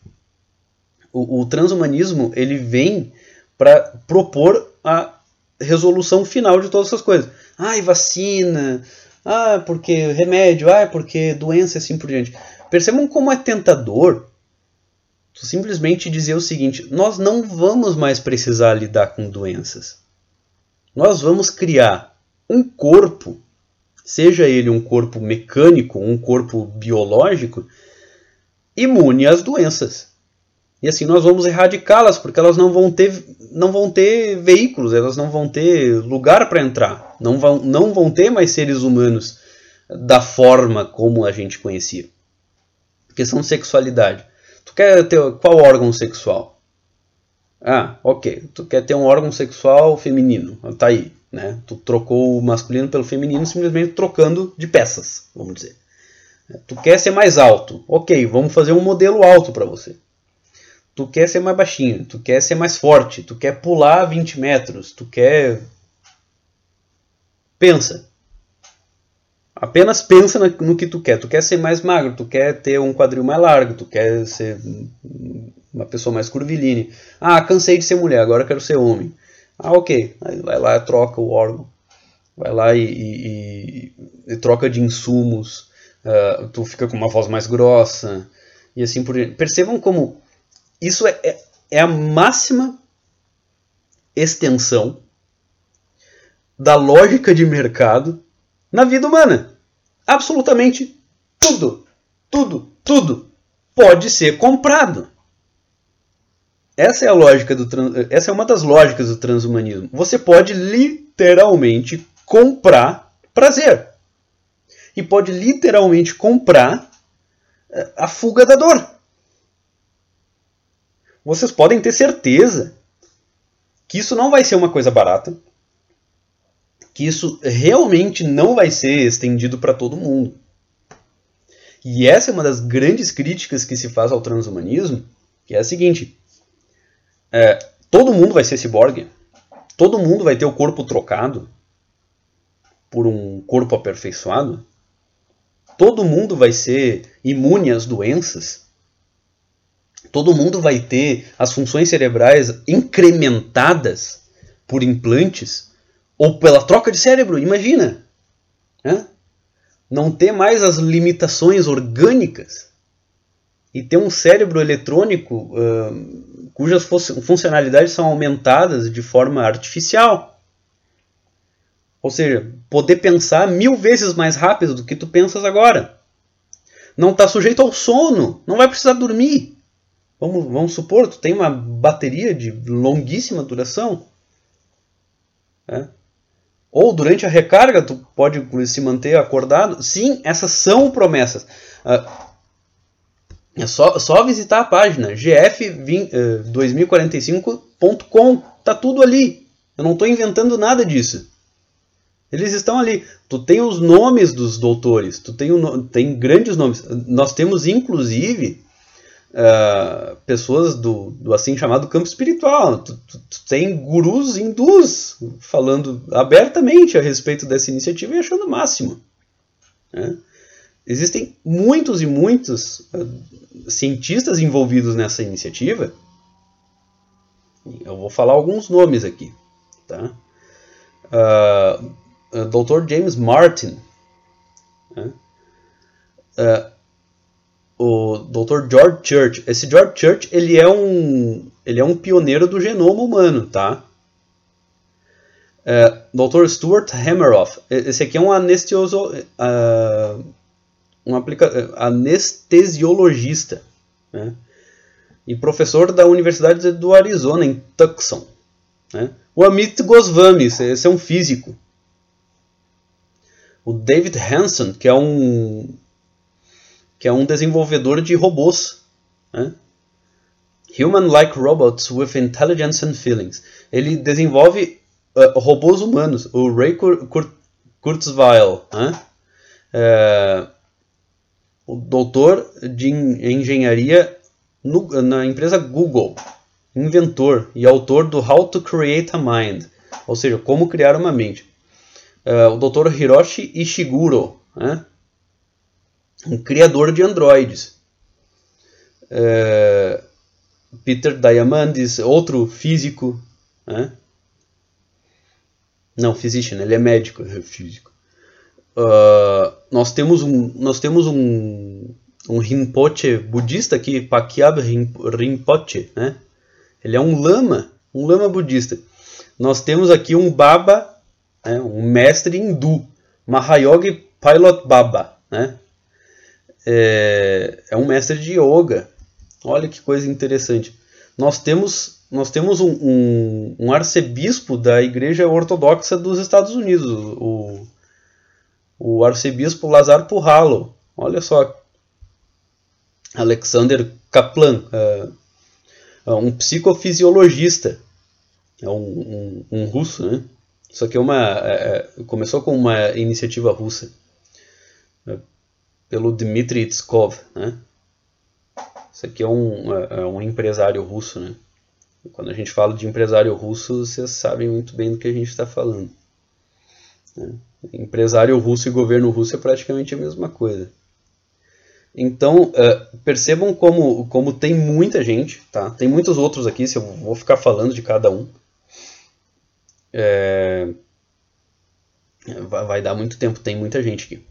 o, o transhumanismo ele vem para propor a resolução final de todas essas coisas. Ai, vacina, ah, porque remédio, ah, porque doença e assim por diante. Percebam como é tentador simplesmente dizer o seguinte: nós não vamos mais precisar lidar com doenças. Nós vamos criar um corpo, seja ele um corpo mecânico, um corpo biológico, imune às doenças. E assim nós vamos erradicá-las, porque elas não vão ter, não vão ter veículos, elas não vão ter lugar para entrar, não vão, não vão ter mais seres humanos da forma como a gente conhecia. Questão de sexualidade. Tu quer ter qual órgão sexual? Ah, ok. Tu quer ter um órgão sexual feminino. Tá aí, né? Tu trocou o masculino pelo feminino simplesmente trocando de peças, vamos dizer. Tu quer ser mais alto. Ok, vamos fazer um modelo alto para você. Tu quer ser mais baixinho, tu quer ser mais forte, tu quer pular 20 metros, tu quer. Pensa. Apenas pensa no que tu quer. Tu quer ser mais magro, tu quer ter um quadril mais largo, tu quer ser uma pessoa mais curvilínea. Ah, cansei de ser mulher, agora quero ser homem. Ah, ok. Aí vai lá e troca o órgão. Vai lá e, e, e troca de insumos. Uh, tu fica com uma voz mais grossa. E assim por diante. Percebam como isso é, é, é a máxima extensão da lógica de mercado na vida humana. Absolutamente tudo, tudo, tudo pode ser comprado. Essa é a lógica do essa é uma das lógicas do transhumanismo. Você pode literalmente comprar prazer. E pode literalmente comprar eh, a fuga da dor. Vocês podem ter certeza que isso não vai ser uma coisa barata, que isso realmente não vai ser estendido para todo mundo. E essa é uma das grandes críticas que se faz ao transhumanismo, que é a seguinte: é, todo mundo vai ser ciborgue, todo mundo vai ter o corpo trocado por um corpo aperfeiçoado, todo mundo vai ser imune às doenças, todo mundo vai ter as funções cerebrais incrementadas por implantes ou pela troca de cérebro, imagina. Né? Não ter mais as limitações orgânicas e ter um cérebro eletrônico uh, cujas funcionalidades são aumentadas de forma artificial. Ou seja, poder pensar mil vezes mais rápido do que tu pensas agora. Não está sujeito ao sono, não vai precisar dormir. Vamos, vamos supor, tu tem uma bateria de longuíssima duração. Né? Ou durante a recarga tu pode se manter acordado. Sim, essas são promessas. Uh, é só, só visitar a página gf2045.com. Uh, tá tudo ali. Eu não estou inventando nada disso. Eles estão ali. Tu tem os nomes dos doutores. Tu tem, o, tem grandes nomes. Nós temos inclusive uh, pessoas do, do, assim chamado campo espiritual. Tu, tu, tu, tem gurus hindus falando abertamente a respeito dessa iniciativa e achando o máximo. Né? Existem muitos e muitos uh, cientistas envolvidos nessa iniciativa. Eu vou falar alguns nomes aqui. Tá? Uh, Dr. James Martin. Né? Uh, o Dr. George Church. Esse George Church ele é um ele é um pioneiro do genoma humano, tá? É, Dr. Stuart Hammeroff. Esse aqui é um anestioso, uh, um aplica, anestesiologista, né? E professor da Universidade do Arizona em Tucson. Né? O Amit Goswami, esse é um físico. O David Hanson, que é um que é um desenvolvedor de robôs. Né? Human-like robots with intelligence and feelings. Ele desenvolve uh, robôs humanos. O Ray Kur Kur Kurzweil, né? é, o doutor de engenharia no, na empresa Google, inventor e autor do How to Create a Mind, ou seja, como criar uma mente. É, o doutor Hiroshi Ishiguro, né? Um criador de androides. É, Peter Diamandis, outro físico. Né? Não, physician, ele é médico, é físico. Uh, nós temos um, nós temos um, um Rinpoche budista aqui, Pakyab Rinpoche, né? Ele é um lama, um lama budista. Nós temos aqui um Baba, né? um mestre hindu, Mahayogi Pilot Baba, né? É, é um mestre de yoga. Olha que coisa interessante. Nós temos, nós temos um, um, um arcebispo da Igreja Ortodoxa dos Estados Unidos, o, o arcebispo Lazar Puhalo. Olha só. Alexander Kaplan, é, é um psicofisiologista. É um, um, um, russo, né? Isso aqui é uma, é, é começou com uma iniciativa russa. Pelo Dmitry Tskov, né? Esse aqui é um, é, é um empresário russo, né? Quando a gente fala de empresário russo, vocês sabem muito bem do que a gente está falando. Né? Empresário russo e governo russo é praticamente a mesma coisa. Então, uh, percebam como, como tem muita gente, tá? Tem muitos outros aqui, se eu vou ficar falando de cada um. É... Vai, dar muito tempo, tem muita gente aqui.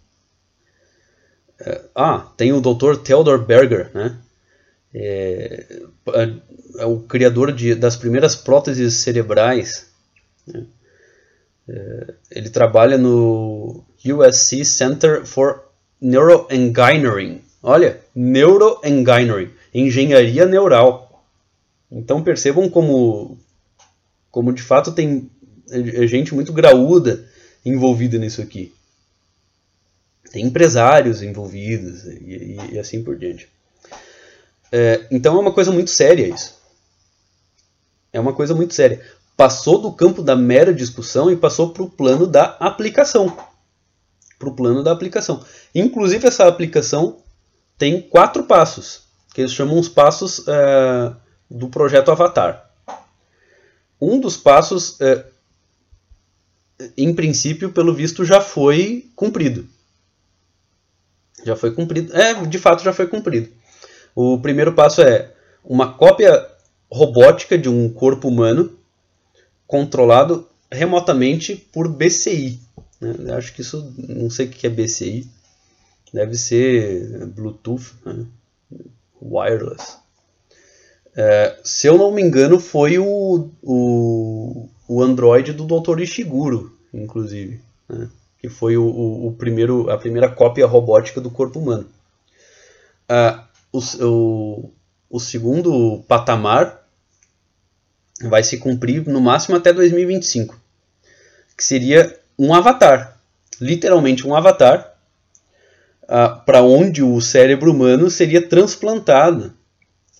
É... ah, tem o Dr. Theodor Berger, né? É, é, é o criador de, das primeiras próteses cerebrais. Né? É, ele trabalha no USC Center for Neuroengineering. Olha, Neuroengineering, engenharia neural. Então percebam como, como de fato tem gente muito graúda envolvida nisso aqui. Tem empresários envolvidos e, e, e assim por diante. É, então é uma coisa muito séria isso. É uma coisa muito séria. Passou do campo da mera discussão e passou para o plano da aplicação. Para o plano da aplicação. Inclusive, essa aplicação tem quatro passos, que eles chamam os passos é, do projeto Avatar. Um dos passos, é, em princípio, pelo visto, já foi cumprido. Já foi cumprido. É, de fato, já foi cumprido. O primeiro passo é uma cópia robótica de um corpo humano controlado remotamente por BCI. Né? Acho que isso, não sei o que é BCI, deve ser Bluetooth, né? wireless. É, se eu não me engano, foi o, o, o Android do Dr. Ishiguro, inclusive, né? Que foi o, o, o, primeiro, a primeira cópia robótica do corpo humano. Uh, o, o, o segundo patamar vai se cumprir no máximo até 2025, que seria um avatar, literalmente um avatar, uh, para onde o cérebro humano seria transplantado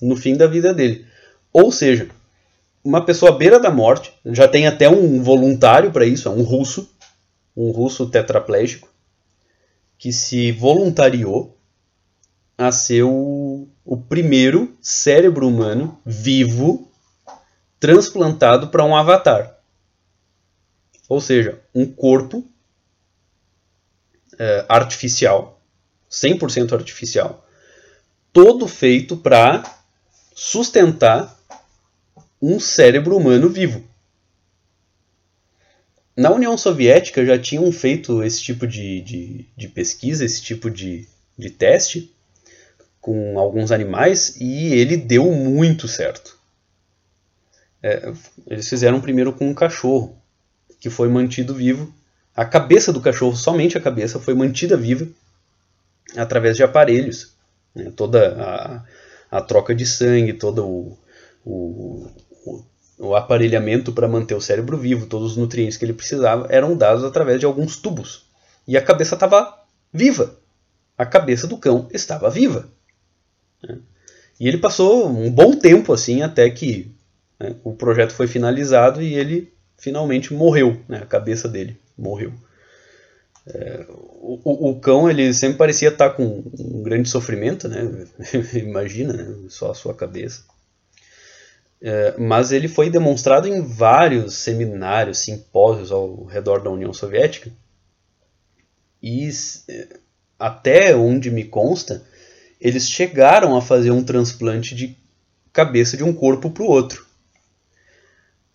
no fim da vida dele. Ou seja, uma pessoa à beira da morte, já tem até um voluntário para isso, é um russo, um russo tetraplégico, que se voluntariou a ser o, o primeiro cérebro humano vivo transplantado para um avatar. Ou seja, um corpo é, artificial, 100% artificial, todo feito para sustentar um cérebro humano vivo. Na União Soviética já tinham feito esse tipo de, de, de pesquisa, esse tipo de, de teste, com alguns animais e ele deu muito certo. É, eles fizeram primeiro com um cachorro, que foi mantido vivo. A cabeça do cachorro, somente a cabeça, foi mantida viva através de aparelhos. Né? Toda a, a, troca de sangue, todo o, o, o, o aparelhamento para manter o cérebro vivo, todos os nutrientes que ele precisava, eram dados através de alguns tubos. E a cabeça estava viva. A cabeça do cão estava viva. Né? E ele passou um bom tempo assim até que né, o projeto foi finalizado e ele finalmente morreu, né, a cabeça dele morreu. É, o, o, cão ele sempre parecia estar com um grande sofrimento, né? imagina, né? só a sua cabeça. É, mas ele foi demonstrado em vários seminários, simpósios ao redor da União Soviética. E é, até onde me consta, eles chegaram a fazer um transplante de cabeça de um corpo para o outro.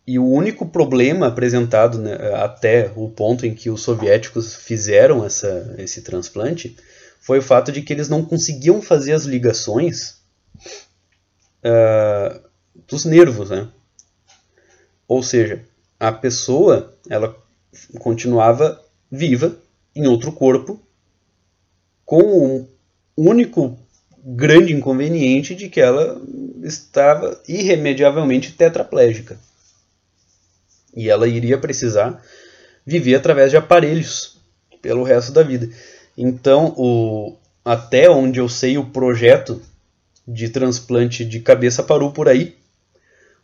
E o único problema apresentado né, até o ponto em que os soviéticos fizeram essa, esse transplante foi o fato de que eles não conseguiam fazer as ligações uh, dos nervos, né? Ou seja, a pessoa ela continuava viva em outro corpo com um único grande inconveniente de que ela estava irremediavelmente tetraplégica. E ela iria precisar viver através de aparelhos pelo resto da vida. Então, o, até onde eu sei, o projeto de transplante de cabeça parou por aí,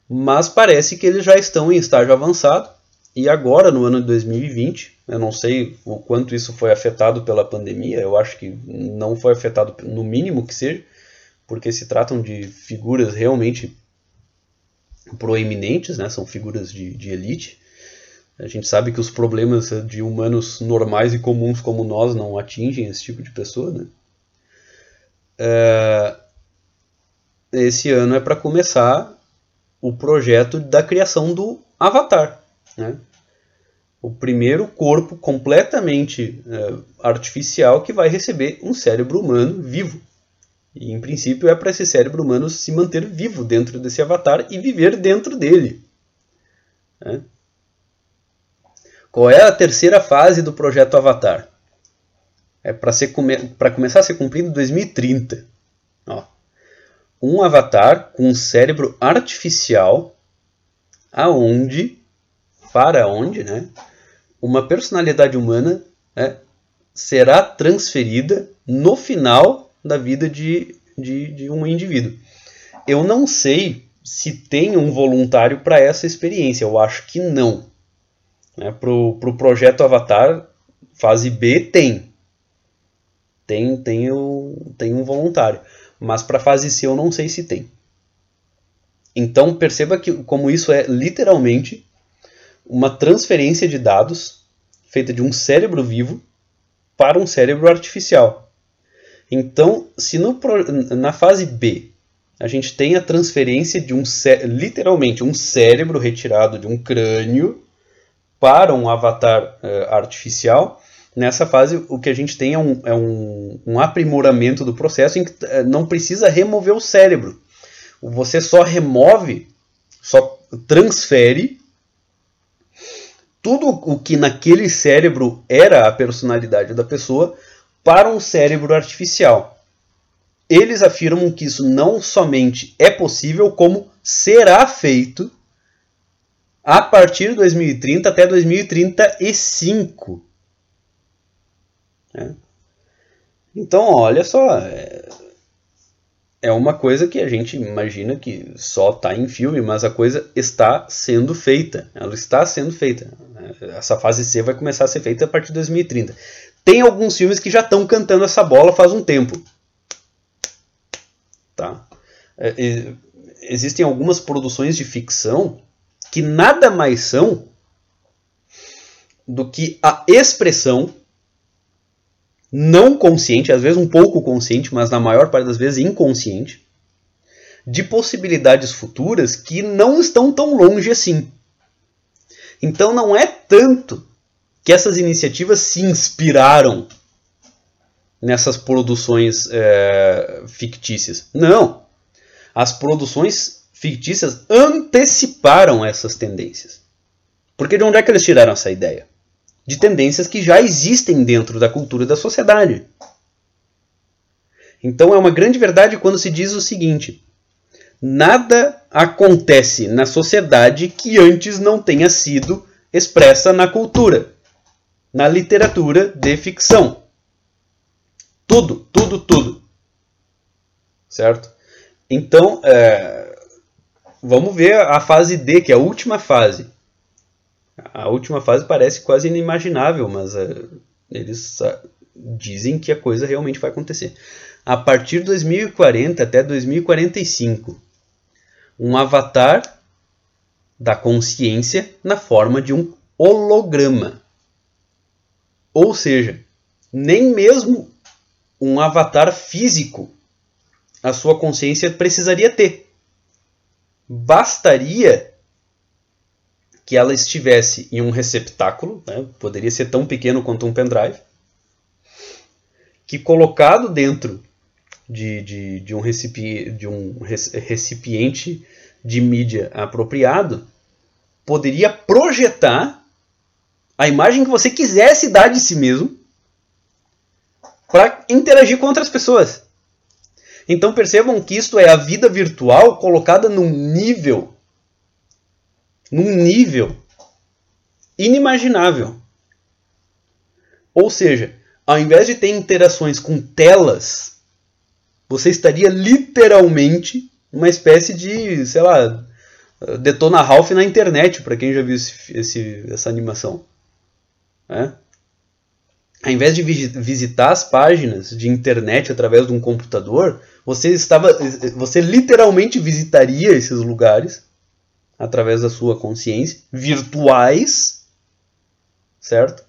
mas parece que eles já estão em estágio avançado E agora, no ano de 2020, eu não sei o quanto isso foi afetado pela pandemia, eu acho que não foi afetado no mínimo que seja, porque se tratam de figuras realmente proeminentes, né? são figuras de, de elite. A gente sabe que os problemas de humanos normais e comuns como nós não atingem esse tipo de pessoa. Né? É... Esse ano é para começar o projeto da criação do Avatar. Né? O primeiro corpo completamente é, artificial que vai receber um cérebro humano vivo. E em princípio é para esse cérebro humano se manter vivo dentro desse avatar e viver dentro dele. Né? Qual é a terceira fase do projeto Avatar? É para come começar a ser cumprido em 2030. Um avatar com um cérebro artificial aonde para onde né, uma personalidade humana né, será transferida no final da vida de, de, de um indivíduo. Eu não sei se tem um voluntário para essa experiência, eu acho que não. Né, para o pro projeto Avatar, fase B, tem. Tem, tem, o, tem um voluntário. Mas para fase C eu não sei se tem. Então perceba que como isso é literalmente uma transferência de dados feita de um cérebro vivo para um cérebro artificial. Então, se no, na fase B a gente tem a transferência de um literalmente um cérebro retirado de um crânio para um avatar uh, artificial, nessa fase o que a gente tem é, um, é um, um aprimoramento do processo em que uh, não precisa remover o cérebro. Você só remove, só transfere tudo o que naquele cérebro era a personalidade da pessoa para um cérebro artificial. Eles afirmam que isso não somente é possível, como será feito a partir de 2030 até 2035. É. Então, olha só, é, é uma coisa que a gente imagina que só está em filme, mas a coisa está sendo feita. Ela está sendo feita. Essa fase C vai começar a ser feita a partir de 2030. Tem alguns filmes que já estão cantando essa bola faz um tempo. Tá? É, existem algumas produções de ficção que nada mais são do que a expressão não consciente, às vezes um pouco consciente, mas na maior parte das vezes inconsciente, de possibilidades futuras que não estão tão longe assim. Então não é tanto que essas iniciativas se inspiraram nessas produções é, fictícias. Não! As produções fictícias anteciparam essas tendências. Porque de onde é que eles tiraram essa ideia? De tendências que já existem dentro da cultura da sociedade. Então é uma grande verdade quando se diz o seguinte: nada acontece na sociedade que antes não tenha sido expressa na cultura, na literatura de ficção. Tudo, tudo, tudo. Certo? Então, é, vamos ver a fase D, que é a última fase. A última fase parece quase inimaginável, mas uh, eles uh, dizem que a coisa realmente vai acontecer. A partir de 2040 até 2045, um avatar da consciência na forma de um holograma. Ou seja, nem mesmo um avatar físico a sua consciência precisaria ter. Bastaria que ela estivesse em um receptáculo, né, poderia ser tão pequeno quanto um pendrive, que colocado dentro de, de, de, um, de um recipiente de mídia apropriado, poderia projetar a imagem que você quisesse dar de si mesmo para interagir com outras pessoas. Então percebam que isto é a vida virtual colocada num nível num nível inimaginável. Ou seja, ao invés de ter interações com telas, você estaria literalmente uma espécie de, sei lá, Detona Ralph na internet, para quem já viu esse, esse, essa animação. É? Ao invés de visitar as páginas de internet através de um computador, você estava, você literalmente visitaria esses lugares através da sua consciência, virtuais, certo?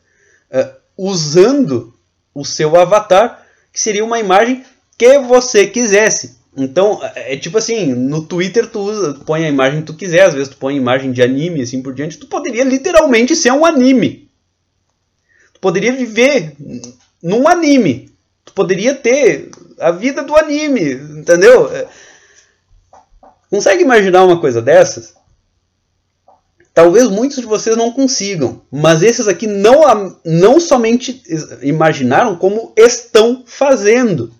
Uh, usando o seu avatar, que seria uma imagem que você quisesse. Então, é, é tipo assim, no Twitter tu usa, põe a imagem que tu quiser, às vezes tu põe imagem de anime assim por diante, tu poderia literalmente ser um anime. Tu poderia viver num anime. Tu poderia ter a vida do anime, entendeu? É, consegue imaginar uma coisa dessas? Talvez muitos de vocês não consigam, mas esses aqui não, não somente imaginaram, como estão fazendo.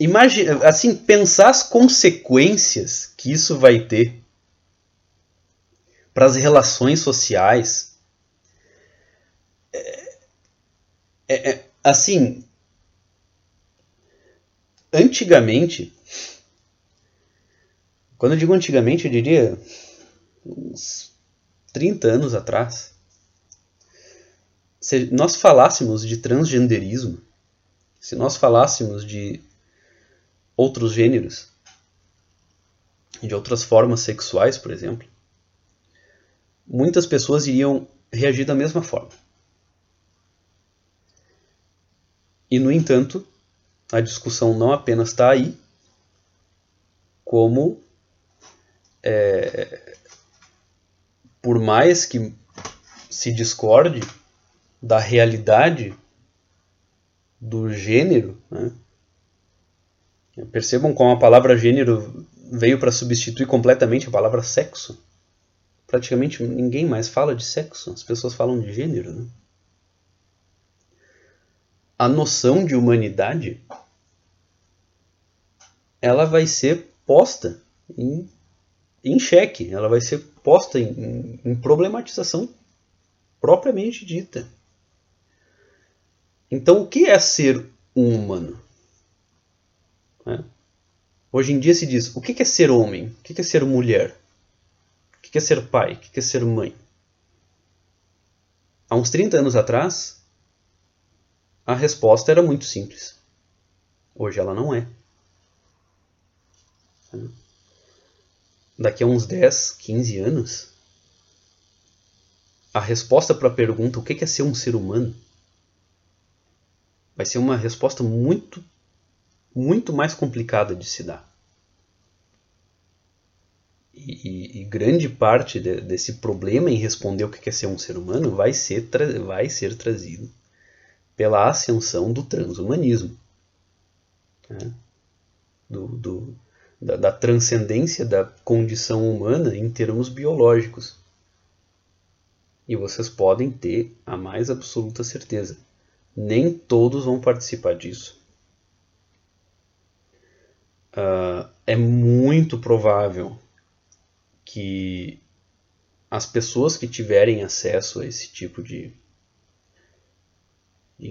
Imagina, assim, pensar as consequências que isso vai ter para as relações sociais. É, é, é, assim, antigamente, quando eu digo antigamente, eu diria uns 30 anos atrás, se nós falássemos de transgenderismo, se nós falássemos de outros gêneros, de outras formas sexuais, por exemplo, muitas pessoas iriam reagir da mesma forma. E, no entanto, a discussão não apenas está aí, como é, por mais que se discorde da realidade do gênero, né, Percebam como a palavra gênero veio para substituir completamente a palavra sexo. Praticamente ninguém mais fala de sexo, as pessoas falam de gênero. Né? A noção de humanidade ela vai ser posta em, em xeque, ela vai ser posta em, em problematização propriamente dita. Então, o que é ser um humano? Né? Hoje em dia se diz: o que é ser homem? O que é ser mulher? O que é ser pai? O que é ser mãe? Há uns 30 anos atrás, a resposta era muito simples. Hoje ela não é. Daqui a uns 10, 15 anos, a resposta para a pergunta o que é ser um ser humano vai ser uma resposta muito muito mais complicada de se dar. E, e, grande parte de, desse problema em responder o que é ser um ser humano vai ser, vai ser trazido pela ascensão do transhumanismo. Né? Do, do, da, da transcendência da condição humana em termos biológicos. E vocês podem ter a mais absoluta certeza. Nem todos vão participar disso uh, é muito provável que as pessoas que tiverem acesso a esse tipo de, de,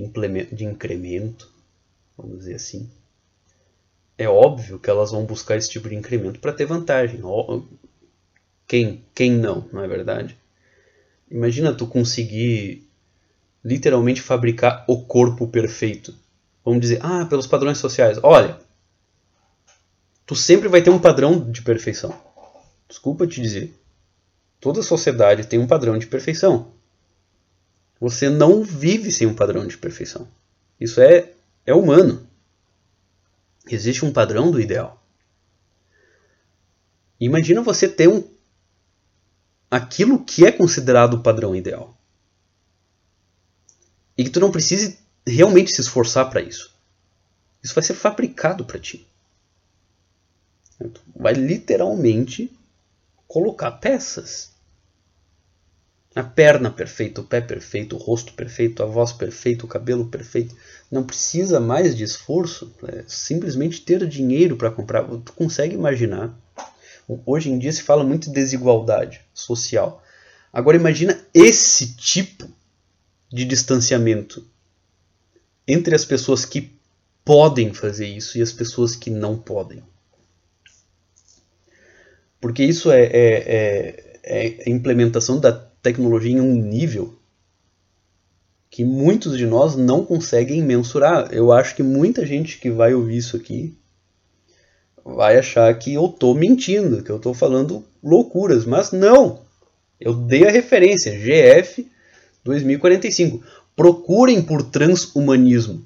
de incremento, vamos dizer assim, é óbvio que elas vão buscar esse tipo de incremento para ter vantagem. Quem, quem não, não é verdade? Imagina tu conseguir literalmente fabricar o corpo perfeito. Vamos dizer, ah, pelos padrões sociais. Olha, tu sempre vai ter um padrão de perfeição. Desculpa te dizer. Toda sociedade tem um padrão de perfeição. Você não vive sem um padrão de perfeição. Isso é, é humano. Existe um padrão do ideal. Imagina você ter um aquilo que é considerado o padrão ideal. E que tu não precise realmente se esforçar para isso. Isso vai ser fabricado para ti vai literalmente colocar peças. A perna perfeita, o pé perfeito, o rosto perfeito, a voz perfeita, o cabelo perfeito. Não precisa mais de esforço, é simplesmente ter dinheiro para comprar. Tu consegue imaginar. Hoje em dia se fala muito de desigualdade social. Agora imagina esse tipo de distanciamento entre as pessoas que podem fazer isso e as pessoas que não podem. Porque isso é, é, é, é implementação da tecnologia em um nível que muitos de nós não conseguem mensurar. Eu acho que muita gente que vai ouvir isso aqui vai achar que eu estou mentindo, que eu estou falando loucuras, mas não. Eu dei a referência, GF 2045. Procurem por transhumanismo.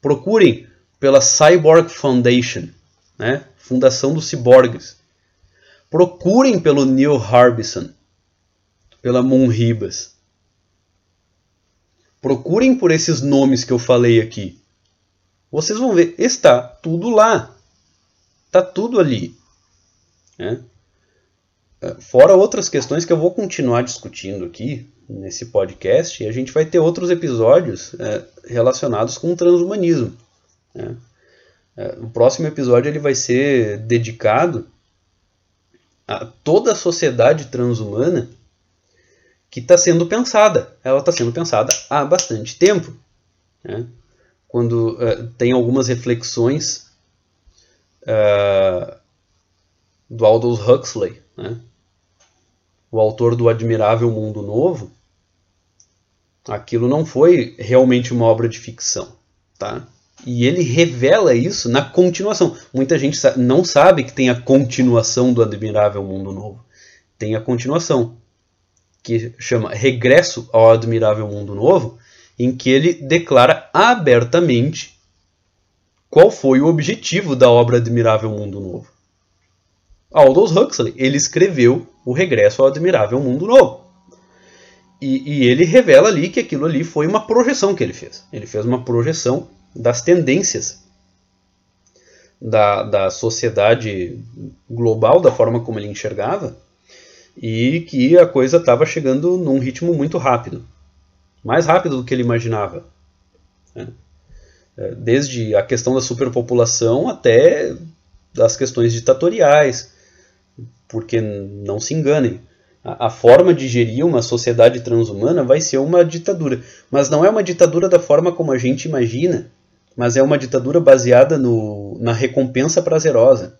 Procurem pela Cyborg Foundation, né? Fundação dos Ciborgues. Procurem pelo Neil Harbison, pela Moon Ribas. Procurem por esses nomes que eu falei aqui. Vocês vão ver, está tudo lá. Está tudo ali. Né? Fora outras questões que eu vou continuar discutindo aqui nesse podcast, e a gente vai ter outros episódios é, relacionados com o transhumanismo. Né? O próximo episódio ele vai ser dedicado a toda a sociedade transhumana que está sendo pensada. Ela está sendo pensada há bastante tempo. Né? Quando uh, tem algumas reflexões uh, do Aldous Huxley, né? o autor do Admirável Mundo Novo, aquilo não foi realmente uma obra de ficção. Tá? E ele revela isso na continuação. Muita gente não sabe que tem a continuação do Admirável Mundo Novo. Tem a continuação que chama Regresso ao Admirável Mundo Novo, em que ele declara abertamente qual foi o objetivo da obra Admirável Mundo Novo. Aldous Huxley, ele escreveu O Regresso ao Admirável Mundo Novo. E, e, ele revela ali que aquilo ali foi uma projeção que ele fez. Ele fez uma projeção das tendências da, da sociedade global, da forma como ele enxergava, e que a coisa estava chegando num ritmo muito rápido mais rápido do que ele imaginava. Né? É, desde a questão da superpopulação até das questões ditatoriais, porque não se enganem, a, a forma de gerir uma sociedade transhumana vai ser uma ditadura, mas não é uma ditadura da forma como a gente imagina, mas é uma ditadura baseada no, na recompensa prazerosa.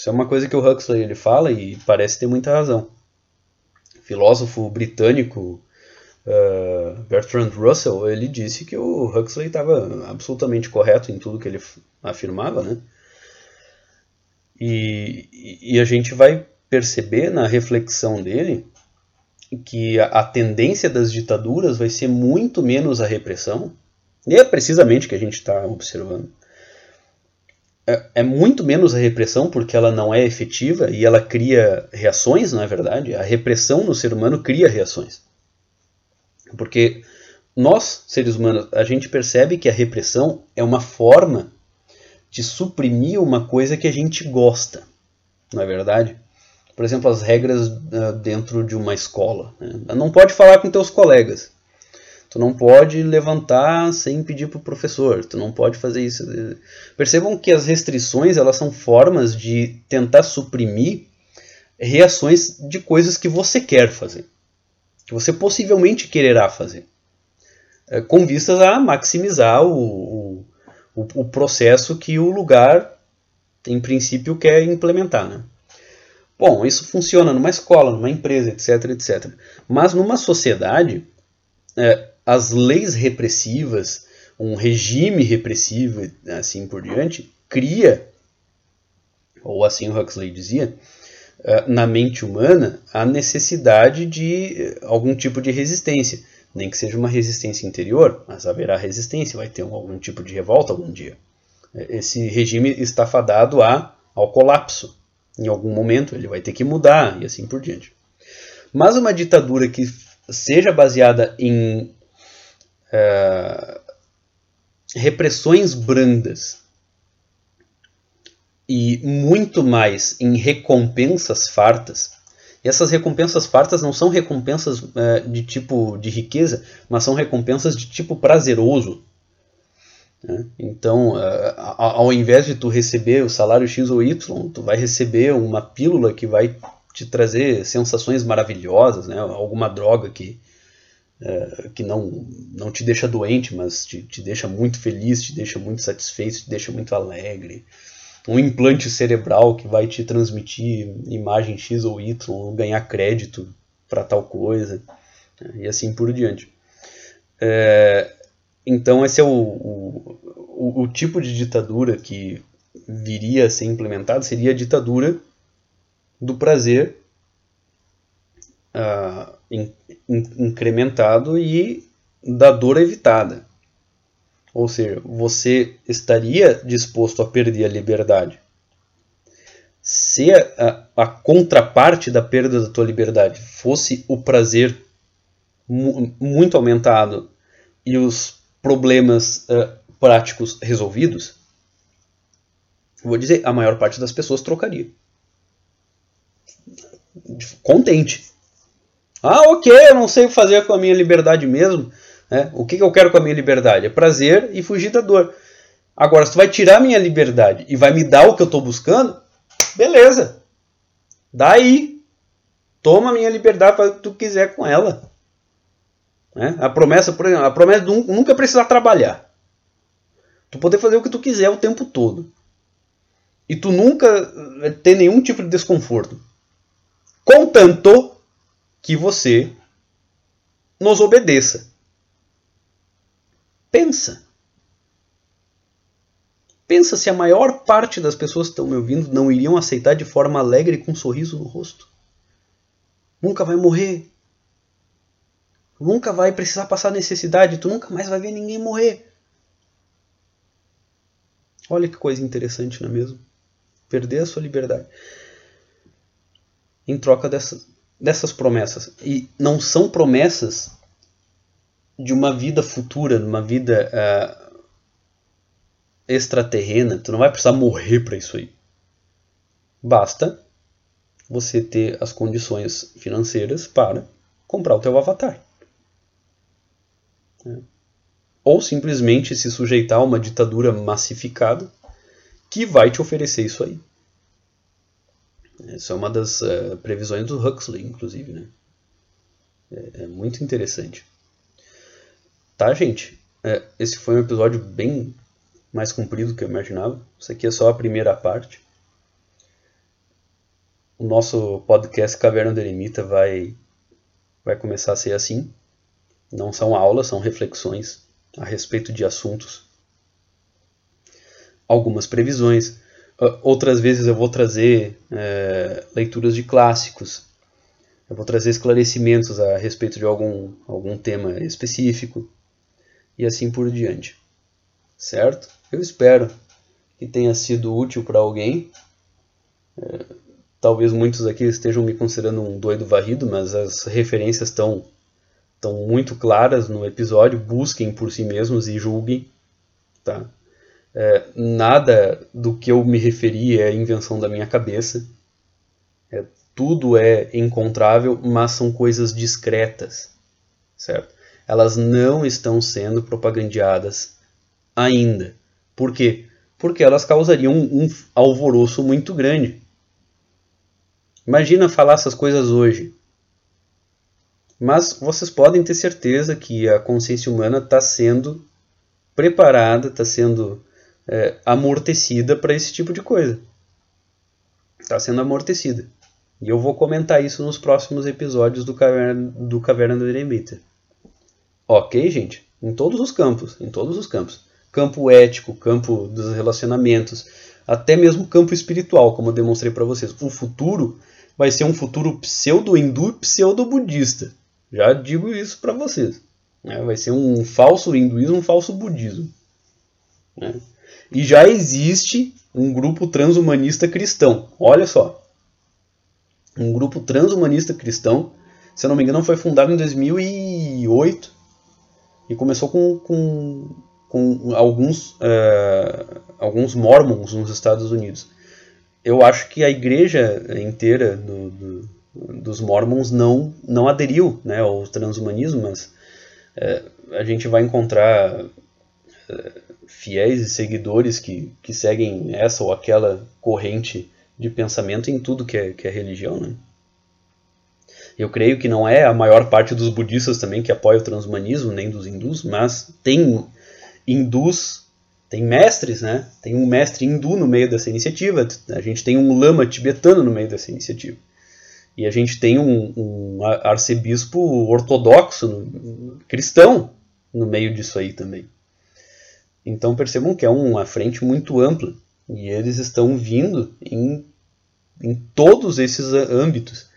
Isso é uma coisa que o Huxley ele fala e parece ter muita razão. Filósofo britânico uh, Bertrand Russell ele disse que o Huxley estava absolutamente correto em tudo que ele afirmava, né? E, e a gente vai perceber na reflexão dele que a, a tendência das ditaduras vai ser muito menos a repressão, e é precisamente o que a gente está observando é, é muito menos a repressão porque ela não é efetiva e ela cria reações, não é verdade? A repressão no ser humano cria reações. Porque nós, seres humanos, a gente percebe que a repressão é uma forma de suprimir uma coisa que a gente gosta, não é verdade? Por exemplo, as regras uh, dentro de uma escola. Né? Não pode falar com teus colegas. Tu não pode levantar sem pedir para o professor. Tu não pode fazer isso. Percebam que as restrições elas são formas de tentar suprimir reações de coisas que você quer fazer, que você possivelmente quererá fazer, é, com vistas a maximizar o, o, o processo que o lugar, em princípio, quer implementar. Né? Bom, isso funciona numa escola, numa empresa, etc, etc. Mas numa sociedade, é, as leis repressivas, um regime repressivo, assim por diante, cria, ou assim o Huxley dizia, eh, na mente humana a necessidade de eh, algum tipo de resistência. Nem que seja uma resistência interior, mas haverá resistência, vai ter algum tipo de revolta algum dia. Eh, esse regime está fadado a, ao colapso. Em algum momento ele vai ter que mudar e assim por diante. Mas uma ditadura que seja baseada em é, repressões brandas e muito mais em recompensas fartas. E essas recompensas fartas não são recompensas é, de tipo de riqueza, mas são recompensas de tipo prazeroso. Né? Então, é, ao invés de tu receber o salário X ou Y, tu vai receber uma pílula que vai te trazer sensações maravilhosas, né? alguma droga que, é, que não, não te deixa doente, mas te, te deixa muito feliz, te deixa muito satisfeito, te deixa muito alegre. um implante cerebral que vai te transmitir imagem X ou Y, ganhar crédito para tal coisa, né, e assim por diante. É, então esse é o, o, o, tipo de ditadura que viria a ser implementado, seria a ditadura do prazer uh, in, incrementado e da dor evitada. Ou seja, você estaria disposto a perder a liberdade. Se a, a, contraparte da perda da tua liberdade fosse o prazer mu muito aumentado e os problemas uh, práticos resolvidos, vou dizer, a maior parte das pessoas trocaria. Contente. Ah, ok, eu não sei fazer com a minha liberdade mesmo. Né? O que, que eu quero com a minha liberdade? É prazer e fugir da dor. Agora, se tu vai tirar a minha liberdade e vai me dar o que eu estou buscando, beleza. Daí, toma a minha liberdade para o que tu quiser com ela. Né? A promessa, por exemplo, a promessa de nunca precisar trabalhar. Tu poder fazer o que tu quiser o tempo todo. E tu nunca eh, ter nenhum tipo de desconforto. Contanto que você nos obedeça. Pensa. Pensa se a maior parte das pessoas que estão me ouvindo não iriam aceitar de forma alegre com um sorriso no rosto. Nunca vai morrer. Nunca vai precisar passar necessidade. Tu nunca mais vai ver ninguém morrer. Olha que coisa interessante, não é mesmo? Perder a sua liberdade. Em troca dessas, dessas promessas. E não são promessas de uma vida futura, de uma vida uh, extraterrena. Tu não vai precisar morrer para isso aí. Basta você ter as condições financeiras para comprar o teu avatar. É. Ou simplesmente se sujeitar a uma ditadura massificada que vai te oferecer isso aí. Isso é uma das uh, previsões do Huxley, inclusive. Né? É, é muito interessante. Tá, gente? É, esse foi um episódio bem mais comprido do que eu imaginava. Isso aqui é só a primeira parte. O nosso podcast Caverna do Eremita vai, vai começar a ser assim. Não são aulas, são reflexões a respeito de assuntos. Algumas previsões. Outras vezes eu vou trazer é, leituras de clássicos. Eu vou trazer esclarecimentos a respeito de algum, algum tema específico e assim por diante. Certo? Eu espero que tenha sido útil para alguém. É, talvez muitos aqui estejam me considerando um doido varrido, mas as referências estão estão muito claras no episódio. Busquem por si mesmos e julguem. Tá? É, nada do que eu me referi é invenção da minha cabeça. É, tudo é encontrável, mas são coisas discretas, certo? elas não estão sendo propagandeadas ainda. Por quê? Porque elas causariam um, alvoroço muito grande. Imagina falar essas coisas hoje. Mas vocês podem ter certeza que a consciência humana está sendo preparada, está sendo é, amortecida para esse tipo de coisa. Está sendo amortecida. E eu vou comentar isso nos próximos episódios do Caverna do, Caverna do Eremita. Ok, gente? Em todos os campos, em todos os campos. Campo ético, campo dos relacionamentos, até mesmo campo espiritual, como eu demonstrei para vocês. O futuro vai ser um futuro pseudo-hindu e pseudo-budista. Já digo isso para vocês. Né? Vai ser um falso hinduísmo, um falso budismo. Né? E já existe um grupo transhumanista cristão. Olha só. Um grupo transhumanista cristão, se eu não me engano, foi fundado em 2008 e começou com, com, com alguns, uh, alguns mormons nos Estados Unidos. Eu acho que a igreja inteira do, do, dos mormons não, não aderiu né, ao transhumanismo, mas uh, a gente vai encontrar uh, fiéis e seguidores que, que seguem essa ou aquela corrente de pensamento em tudo que é, que é religião. Né? Eu creio que não é a maior parte dos budistas também que apoia o transhumanismo, nem dos hindus, mas tem hindus tem mestres, né? Tem um mestre hindu no meio dessa iniciativa, a gente tem um lama tibetano no meio dessa iniciativa. E a gente tem um, um arcebispo ortodoxo, cristão, no meio disso aí também. Então percebam que é uma frente muito ampla e eles estão vindo em, em todos esses âmbitos.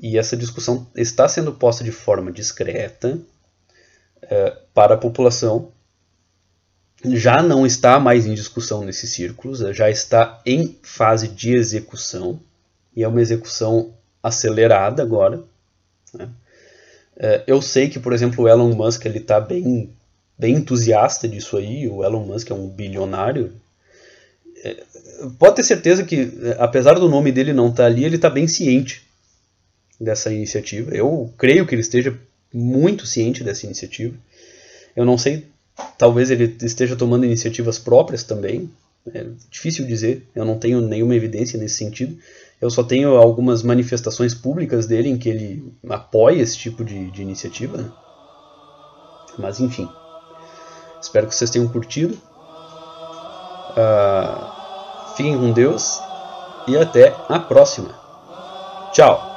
E essa discussão está sendo posta de forma discreta é, para a população. Já não está mais em discussão nesses círculos, já está em fase de execução. E é uma execução acelerada agora. Né? É, eu sei que, por exemplo, o Elon Musk ele está bem, bem entusiasta disso aí. O Elon Musk é um bilionário. É, pode ter certeza que, apesar do nome dele não estar tá ali, ele está bem ciente dessa iniciativa. Eu creio que ele esteja muito ciente dessa iniciativa. Eu não sei, talvez ele esteja tomando iniciativas próprias também. É difícil dizer, eu não tenho nenhuma evidência nesse sentido. Eu só tenho algumas manifestações públicas dele em que ele apoia esse tipo de, de iniciativa. Mas enfim, espero que vocês tenham curtido. Uh, fiquem com Deus e até a próxima. Tchau!